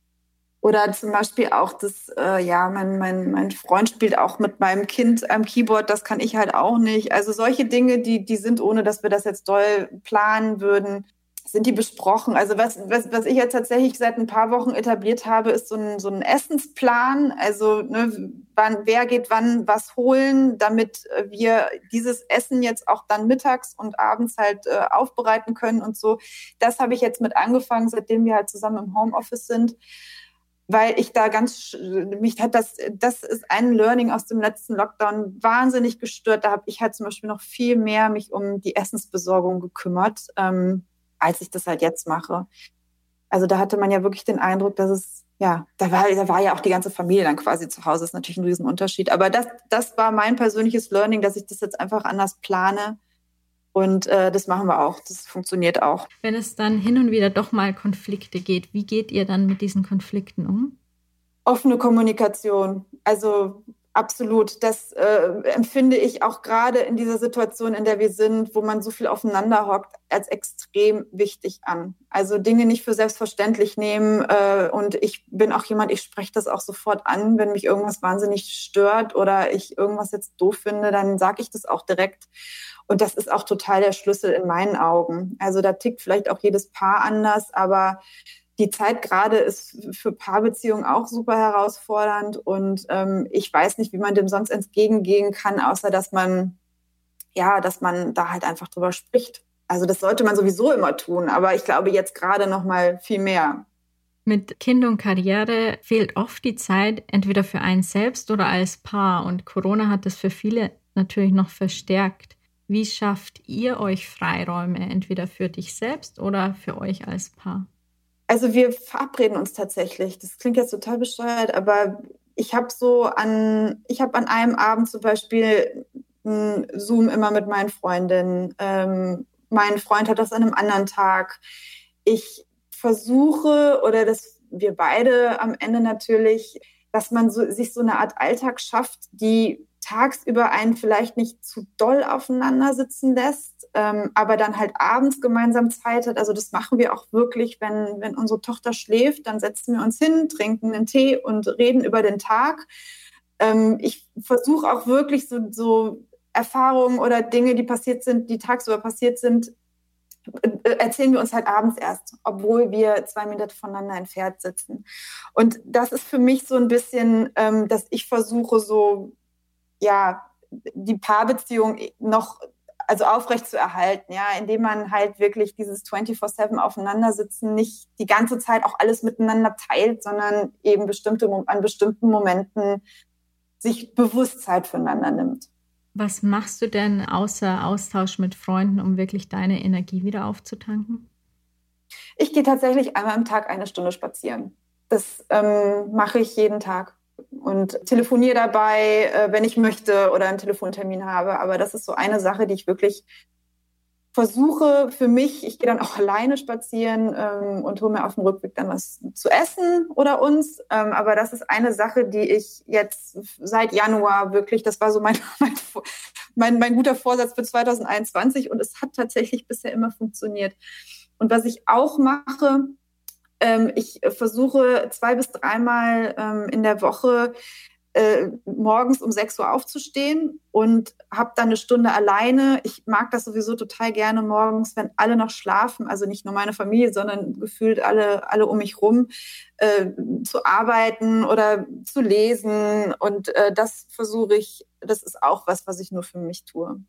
Oder zum Beispiel auch das, äh, ja, mein, mein, mein Freund spielt auch mit meinem Kind am Keyboard, das kann ich halt auch nicht. Also solche Dinge, die, die sind, ohne dass wir das jetzt doll planen würden, sind die besprochen. Also was, was, was ich jetzt tatsächlich seit ein paar Wochen etabliert habe, ist so ein, so ein Essensplan. Also ne, wann, wer geht wann was holen, damit wir dieses Essen jetzt auch dann mittags und abends halt äh, aufbereiten können und so. Das habe ich jetzt mit angefangen, seitdem wir halt zusammen im Homeoffice sind weil ich da ganz, mich hat das, das ist ein Learning aus dem letzten Lockdown wahnsinnig gestört. Da habe ich halt zum Beispiel noch viel mehr mich um die Essensbesorgung gekümmert. Ähm, als ich das halt jetzt mache. Also da hatte man ja wirklich den Eindruck, dass es, ja, da war, da war ja auch die ganze Familie dann quasi zu Hause. Das ist natürlich ein Riesenunterschied. Aber das, das war mein persönliches Learning, dass ich das jetzt einfach anders plane. Und äh, das machen wir auch. Das funktioniert auch. Wenn es dann hin und wieder doch mal Konflikte geht, wie geht ihr dann mit diesen Konflikten um? Offene Kommunikation. Also Absolut. Das äh, empfinde ich auch gerade in dieser Situation, in der wir sind, wo man so viel aufeinander hockt, als extrem wichtig an. Also Dinge nicht für selbstverständlich nehmen. Äh, und ich bin auch jemand, ich spreche das auch sofort an, wenn mich irgendwas wahnsinnig stört oder ich irgendwas jetzt doof finde, dann sage ich das auch direkt. Und das ist auch total der Schlüssel in meinen Augen. Also da tickt vielleicht auch jedes Paar anders, aber die Zeit gerade ist für Paarbeziehungen auch super herausfordernd und ähm, ich weiß nicht, wie man dem sonst entgegengehen kann, außer dass man ja, dass man da halt einfach drüber spricht. Also das sollte man sowieso immer tun, aber ich glaube jetzt gerade noch mal viel mehr. Mit Kind und Karriere fehlt oft die Zeit, entweder für einen selbst oder als Paar. Und Corona hat das für viele natürlich noch verstärkt. Wie schafft ihr euch Freiräume, entweder für dich selbst oder für euch als Paar? Also wir verabreden uns tatsächlich. Das klingt jetzt total bescheuert, aber ich habe so an, ich habe an einem Abend zum Beispiel ein Zoom immer mit meinen Freundinnen. Ähm, mein Freund hat das an einem anderen Tag. Ich versuche oder dass wir beide am Ende natürlich, dass man so, sich so eine Art Alltag schafft, die tagsüber einen vielleicht nicht zu doll aufeinander sitzen lässt, ähm, aber dann halt abends gemeinsam Zeit hat. Also das machen wir auch wirklich, wenn, wenn unsere Tochter schläft, dann setzen wir uns hin, trinken einen Tee und reden über den Tag. Ähm, ich versuche auch wirklich so, so Erfahrungen oder Dinge, die passiert sind, die tagsüber passiert sind, äh, erzählen wir uns halt abends erst, obwohl wir zwei Meter voneinander entfernt sitzen. Und das ist für mich so ein bisschen, ähm, dass ich versuche, so ja, die Paarbeziehung noch also aufrecht zu erhalten, ja, indem man halt wirklich dieses 24-7 aufeinandersitzen nicht die ganze Zeit auch alles miteinander teilt, sondern eben bestimmte, an bestimmten Momenten sich bewusst Zeit füreinander nimmt. Was machst du denn außer Austausch mit Freunden, um wirklich deine Energie wieder aufzutanken? Ich gehe tatsächlich einmal am Tag eine Stunde spazieren. Das ähm, mache ich jeden Tag und telefoniere dabei, äh, wenn ich möchte oder einen Telefontermin habe. Aber das ist so eine Sache, die ich wirklich versuche für mich, ich gehe dann auch <laughs> alleine spazieren ähm, und hole mir auf dem Rückweg dann was zu essen oder uns. Ähm, aber das ist eine Sache, die ich jetzt seit Januar wirklich, das war so mein, <laughs> mein, mein, mein guter Vorsatz für 2021 und es hat tatsächlich bisher immer funktioniert. Und was ich auch mache, ähm, ich versuche zwei bis dreimal ähm, in der Woche äh, morgens um 6 Uhr aufzustehen und habe dann eine Stunde alleine. Ich mag das sowieso total gerne morgens, wenn alle noch schlafen, also nicht nur meine Familie, sondern gefühlt alle, alle um mich rum, äh, zu arbeiten oder zu lesen. Und äh, das versuche ich, das ist auch was, was ich nur für mich tue.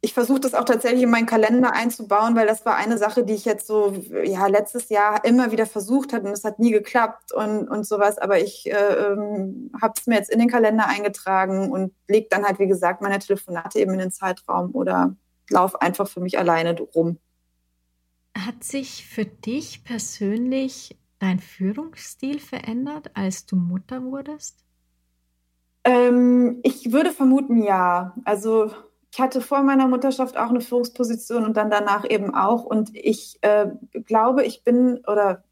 Ich versuche das auch tatsächlich in meinen Kalender einzubauen, weil das war eine Sache, die ich jetzt so ja letztes Jahr immer wieder versucht habe und es hat nie geklappt und, und sowas. Aber ich äh, ähm, habe es mir jetzt in den Kalender eingetragen und lege dann halt, wie gesagt, meine Telefonate eben in den Zeitraum oder laufe einfach für mich alleine rum. Hat sich für dich persönlich dein Führungsstil verändert, als du Mutter wurdest? Ähm, ich würde vermuten, ja. Also ich hatte vor meiner Mutterschaft auch eine Führungsposition und dann danach eben auch. Und ich äh, glaube, ich bin oder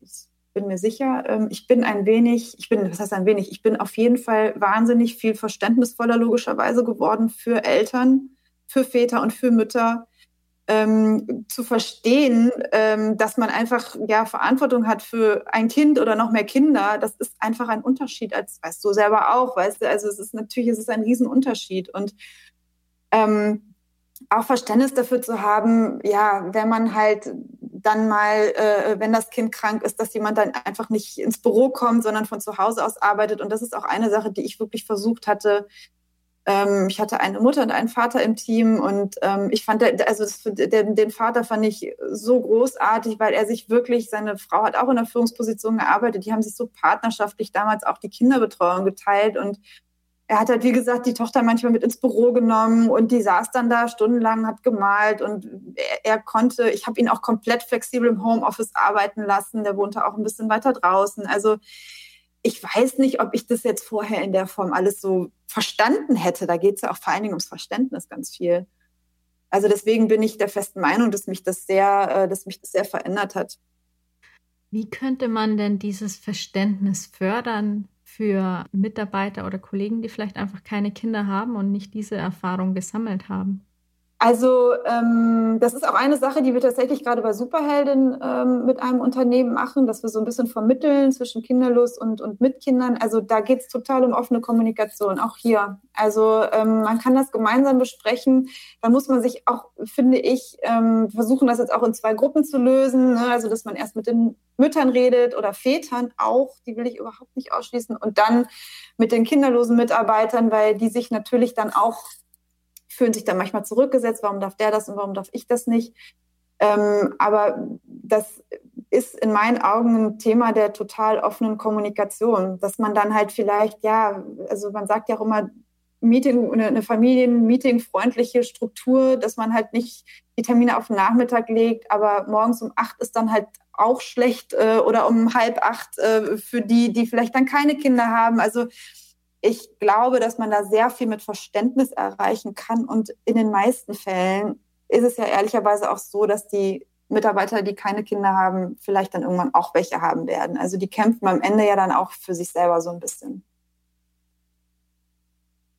bin mir sicher, ähm, ich bin ein wenig, ich bin, was heißt ein wenig, ich bin auf jeden Fall wahnsinnig viel verständnisvoller logischerweise geworden für Eltern, für Väter und für Mütter. Ähm, zu verstehen, ähm, dass man einfach ja Verantwortung hat für ein Kind oder noch mehr Kinder, das ist einfach ein Unterschied, als weißt du selber auch, weißt du, also es ist natürlich, es ist ein Riesenunterschied und ähm, auch Verständnis dafür zu haben, ja, wenn man halt dann mal, äh, wenn das Kind krank ist, dass jemand dann einfach nicht ins Büro kommt, sondern von zu Hause aus arbeitet. Und das ist auch eine Sache, die ich wirklich versucht hatte. Ähm, ich hatte eine Mutter und einen Vater im Team und ähm, ich fand, also das, den, den Vater fand ich so großartig, weil er sich wirklich, seine Frau hat auch in der Führungsposition gearbeitet, die haben sich so partnerschaftlich damals auch die Kinderbetreuung geteilt und er hat halt, wie gesagt, die Tochter manchmal mit ins Büro genommen und die saß dann da stundenlang, hat gemalt und er, er konnte, ich habe ihn auch komplett flexibel im Homeoffice arbeiten lassen. Der wohnte auch ein bisschen weiter draußen. Also ich weiß nicht, ob ich das jetzt vorher in der Form alles so verstanden hätte. Da geht es ja auch vor allen Dingen ums Verständnis ganz viel. Also deswegen bin ich der festen Meinung, dass mich das sehr, äh, dass mich das sehr verändert hat. Wie könnte man denn dieses Verständnis fördern für Mitarbeiter oder Kollegen, die vielleicht einfach keine Kinder haben und nicht diese Erfahrung gesammelt haben? Also ähm, das ist auch eine Sache, die wir tatsächlich gerade bei Superheldin ähm, mit einem Unternehmen machen, dass wir so ein bisschen vermitteln zwischen kinderlos und, und mit Kindern. Also da geht es total um offene Kommunikation, auch hier. Also ähm, man kann das gemeinsam besprechen. Da muss man sich auch, finde ich, ähm, versuchen, das jetzt auch in zwei Gruppen zu lösen. Ne? Also dass man erst mit den Müttern redet oder Vätern auch, die will ich überhaupt nicht ausschließen. Und dann mit den kinderlosen Mitarbeitern, weil die sich natürlich dann auch fühlen sich dann manchmal zurückgesetzt, warum darf der das und warum darf ich das nicht? Ähm, aber das ist in meinen Augen ein Thema der total offenen Kommunikation, dass man dann halt vielleicht, ja, also man sagt ja auch immer, Meeting, eine, eine Familien-Meeting-freundliche Struktur, dass man halt nicht die Termine auf den Nachmittag legt, aber morgens um acht ist dann halt auch schlecht äh, oder um halb acht äh, für die, die vielleicht dann keine Kinder haben. Also ich glaube, dass man da sehr viel mit Verständnis erreichen kann. Und in den meisten Fällen ist es ja ehrlicherweise auch so, dass die Mitarbeiter, die keine Kinder haben, vielleicht dann irgendwann auch welche haben werden. Also die kämpfen am Ende ja dann auch für sich selber so ein bisschen.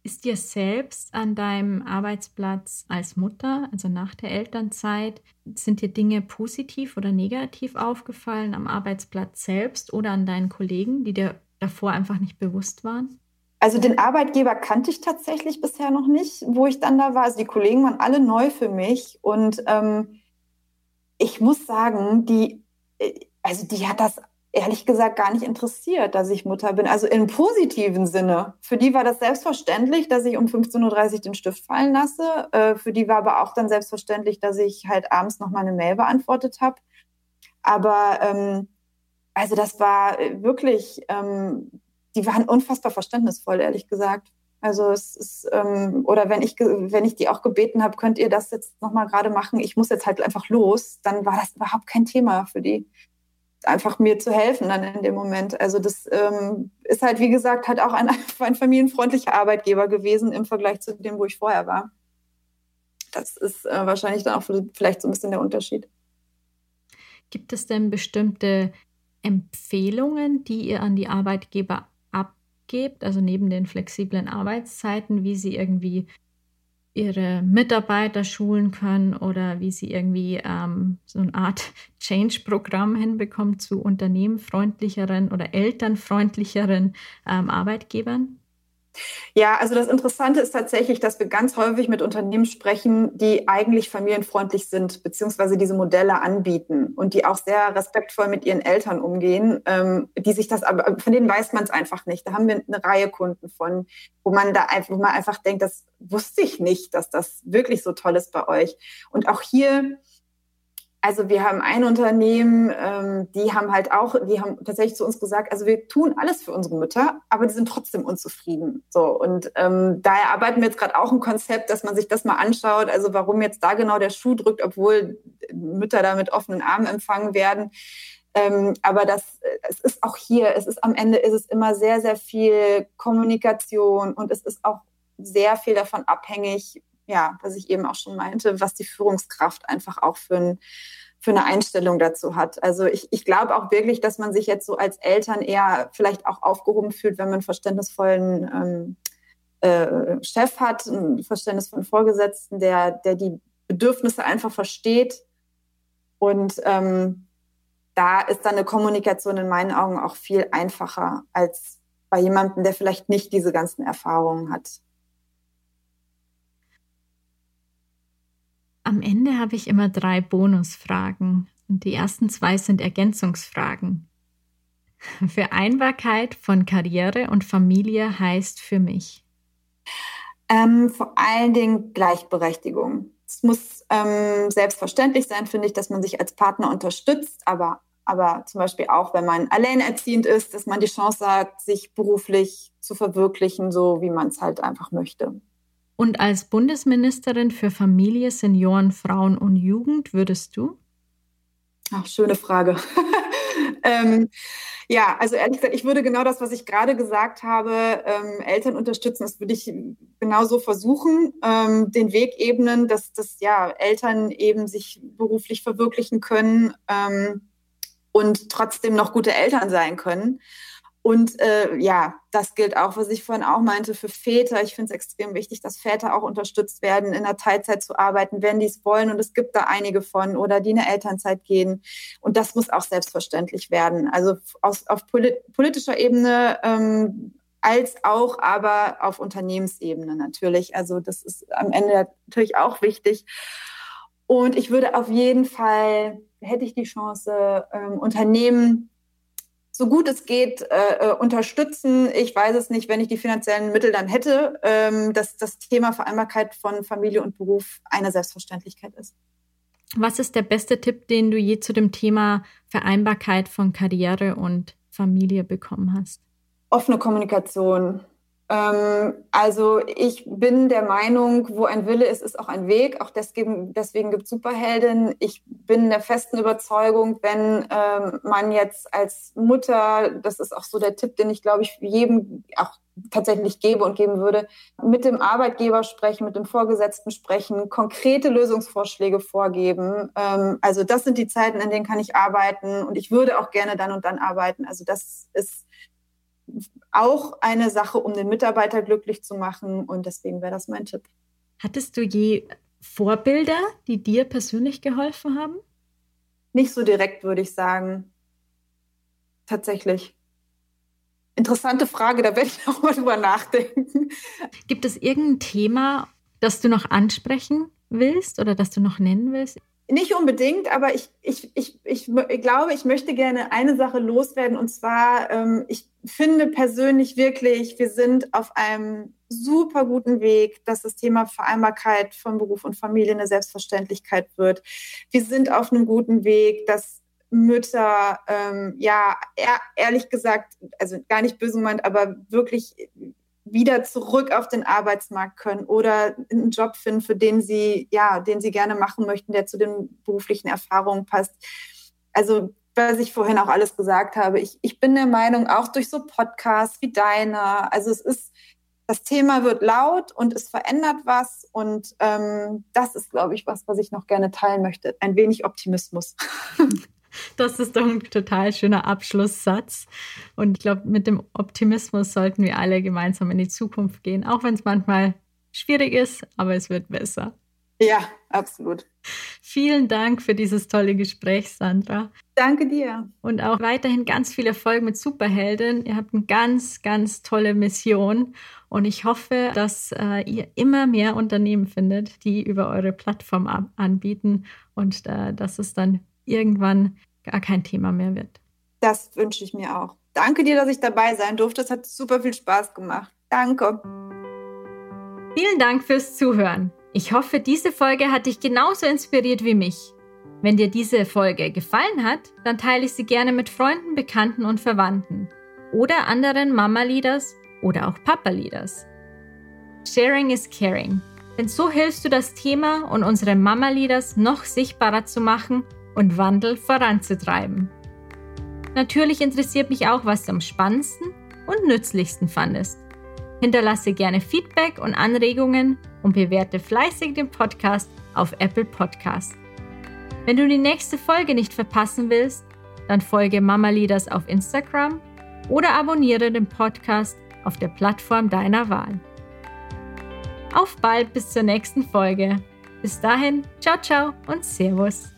Ist dir selbst an deinem Arbeitsplatz als Mutter, also nach der Elternzeit, sind dir Dinge positiv oder negativ aufgefallen am Arbeitsplatz selbst oder an deinen Kollegen, die dir davor einfach nicht bewusst waren? Also den Arbeitgeber kannte ich tatsächlich bisher noch nicht, wo ich dann da war. Also die Kollegen waren alle neu für mich und ähm, ich muss sagen, die, äh, also die hat das ehrlich gesagt gar nicht interessiert, dass ich Mutter bin. Also im positiven Sinne. Für die war das selbstverständlich, dass ich um 15.30 Uhr den Stift fallen lasse. Äh, für die war aber auch dann selbstverständlich, dass ich halt abends noch mal eine Mail beantwortet habe. Aber ähm, also das war wirklich ähm, die waren unfassbar verständnisvoll, ehrlich gesagt. Also es ist, ähm, oder wenn ich, wenn ich die auch gebeten habe, könnt ihr das jetzt nochmal gerade machen, ich muss jetzt halt einfach los, dann war das überhaupt kein Thema für die. Einfach mir zu helfen dann in dem Moment. Also das ähm, ist halt, wie gesagt, halt auch ein, <laughs> ein familienfreundlicher Arbeitgeber gewesen im Vergleich zu dem, wo ich vorher war. Das ist äh, wahrscheinlich dann auch vielleicht so ein bisschen der Unterschied. Gibt es denn bestimmte Empfehlungen, die ihr an die Arbeitgeber gebt, also neben den flexiblen Arbeitszeiten, wie sie irgendwie ihre Mitarbeiter schulen können oder wie sie irgendwie ähm, so eine Art <laughs> Change-Programm hinbekommen zu unternehmenfreundlicheren oder elternfreundlicheren ähm, Arbeitgebern? Ja, also das Interessante ist tatsächlich, dass wir ganz häufig mit Unternehmen sprechen, die eigentlich familienfreundlich sind, beziehungsweise diese Modelle anbieten und die auch sehr respektvoll mit ihren Eltern umgehen, ähm, die sich das aber, von denen weiß man es einfach nicht. Da haben wir eine Reihe Kunden von, wo man da einfach, wo man einfach denkt, das wusste ich nicht, dass das wirklich so toll ist bei euch. Und auch hier, also wir haben ein Unternehmen, ähm, die haben halt auch, die haben tatsächlich zu uns gesagt, also wir tun alles für unsere Mütter, aber die sind trotzdem unzufrieden. So und ähm, daher arbeiten wir jetzt gerade auch ein Konzept, dass man sich das mal anschaut, also warum jetzt da genau der Schuh drückt, obwohl Mütter da mit offenen Armen empfangen werden. Ähm, aber das, es ist auch hier, es ist am Ende ist es immer sehr, sehr viel Kommunikation und es ist auch sehr viel davon abhängig, ja, was ich eben auch schon meinte, was die Führungskraft einfach auch für, ein, für eine Einstellung dazu hat. Also ich, ich glaube auch wirklich, dass man sich jetzt so als Eltern eher vielleicht auch aufgehoben fühlt, wenn man einen verständnisvollen ähm, äh, Chef hat, einen verständnisvollen Vorgesetzten, der, der die Bedürfnisse einfach versteht. Und ähm, da ist dann eine Kommunikation in meinen Augen auch viel einfacher als bei jemandem, der vielleicht nicht diese ganzen Erfahrungen hat. Am Ende habe ich immer drei Bonusfragen und die ersten zwei sind Ergänzungsfragen. <laughs> Vereinbarkeit von Karriere und Familie heißt für mich? Ähm, vor allen Dingen Gleichberechtigung. Es muss ähm, selbstverständlich sein, finde ich, dass man sich als Partner unterstützt, aber, aber zum Beispiel auch, wenn man alleinerziehend ist, dass man die Chance hat, sich beruflich zu verwirklichen, so wie man es halt einfach möchte. Und als Bundesministerin für Familie, Senioren, Frauen und Jugend würdest du? Ach, schöne Frage. <laughs> ähm, ja, also ehrlich gesagt, ich würde genau das, was ich gerade gesagt habe, ähm, Eltern unterstützen, das würde ich genauso versuchen, ähm, den Weg ebnen, dass, dass ja, Eltern eben sich beruflich verwirklichen können ähm, und trotzdem noch gute Eltern sein können. Und äh, ja, das gilt auch, was ich vorhin auch meinte, für Väter. Ich finde es extrem wichtig, dass Väter auch unterstützt werden, in der Teilzeit zu arbeiten, wenn die es wollen. Und es gibt da einige von oder die in eine Elternzeit gehen. Und das muss auch selbstverständlich werden. Also aus, auf polit politischer Ebene ähm, als auch aber auf Unternehmensebene natürlich. Also das ist am Ende natürlich auch wichtig. Und ich würde auf jeden Fall, hätte ich die Chance, ähm, Unternehmen so gut es geht äh, äh, unterstützen. Ich weiß es nicht, wenn ich die finanziellen Mittel dann hätte, ähm, dass das Thema Vereinbarkeit von Familie und Beruf eine Selbstverständlichkeit ist. Was ist der beste Tipp, den du je zu dem Thema Vereinbarkeit von Karriere und Familie bekommen hast? Offene Kommunikation. Ähm, also ich bin der Meinung, wo ein Wille ist, ist auch ein Weg. Auch deswegen, deswegen gibt es Superhelden. Ich bin der festen Überzeugung, wenn ähm, man jetzt als Mutter, das ist auch so der Tipp, den ich glaube ich jedem auch tatsächlich gebe und geben würde, mit dem Arbeitgeber sprechen, mit dem Vorgesetzten sprechen, konkrete Lösungsvorschläge vorgeben. Ähm, also das sind die Zeiten, in denen kann ich arbeiten und ich würde auch gerne dann und dann arbeiten. Also das ist auch eine Sache, um den Mitarbeiter glücklich zu machen. Und deswegen wäre das mein Tipp. Hattest du je Vorbilder, die dir persönlich geholfen haben? Nicht so direkt, würde ich sagen. Tatsächlich. Interessante Frage, da werde ich <laughs> noch mal drüber nachdenken. Gibt es irgendein Thema, das du noch ansprechen willst oder das du noch nennen willst? Nicht unbedingt, aber ich, ich, ich, ich, glaube, ich möchte gerne eine Sache loswerden. Und zwar, ähm, ich finde persönlich wirklich, wir sind auf einem super guten Weg, dass das Thema Vereinbarkeit von Beruf und Familie eine Selbstverständlichkeit wird. Wir sind auf einem guten Weg, dass Mütter, ähm, ja, ehr, ehrlich gesagt, also gar nicht böse gemeint, aber wirklich wieder zurück auf den Arbeitsmarkt können oder einen Job finden, für den sie, ja, den sie gerne machen möchten, der zu den beruflichen Erfahrungen passt. Also, was ich vorhin auch alles gesagt habe, ich, ich bin der Meinung, auch durch so Podcasts wie deiner, also es ist, das Thema wird laut und es verändert was und ähm, das ist, glaube ich, was, was ich noch gerne teilen möchte. Ein wenig Optimismus. <laughs> <laughs> Das ist doch ein total schöner Abschlusssatz. Und ich glaube, mit dem Optimismus sollten wir alle gemeinsam in die Zukunft gehen, auch wenn es manchmal schwierig ist, aber es wird besser. Ja, absolut. Vielen Dank für dieses tolle Gespräch, Sandra. Danke dir. Und auch weiterhin ganz viel Erfolg mit Superheldin. Ihr habt eine ganz, ganz tolle Mission. Und ich hoffe, dass äh, ihr immer mehr Unternehmen findet, die über eure Plattform anbieten und äh, dass es dann irgendwann gar kein Thema mehr wird. Das wünsche ich mir auch. Danke dir, dass ich dabei sein durfte. Es hat super viel Spaß gemacht. Danke. Vielen Dank fürs Zuhören. Ich hoffe, diese Folge hat dich genauso inspiriert wie mich. Wenn dir diese Folge gefallen hat, dann teile ich sie gerne mit Freunden, Bekannten und Verwandten oder anderen Mama-Leaders oder auch Papa-Leaders. Sharing is caring. Denn so hilfst du das Thema und unsere Mama-Leaders noch sichtbarer zu machen und Wandel voranzutreiben. Natürlich interessiert mich auch, was du am spannendsten und nützlichsten fandest. Hinterlasse gerne Feedback und Anregungen und bewerte fleißig den Podcast auf Apple Podcast. Wenn du die nächste Folge nicht verpassen willst, dann folge Mama Leaders auf Instagram oder abonniere den Podcast auf der Plattform deiner Wahl. Auf bald bis zur nächsten Folge. Bis dahin, ciao, ciao und Servus.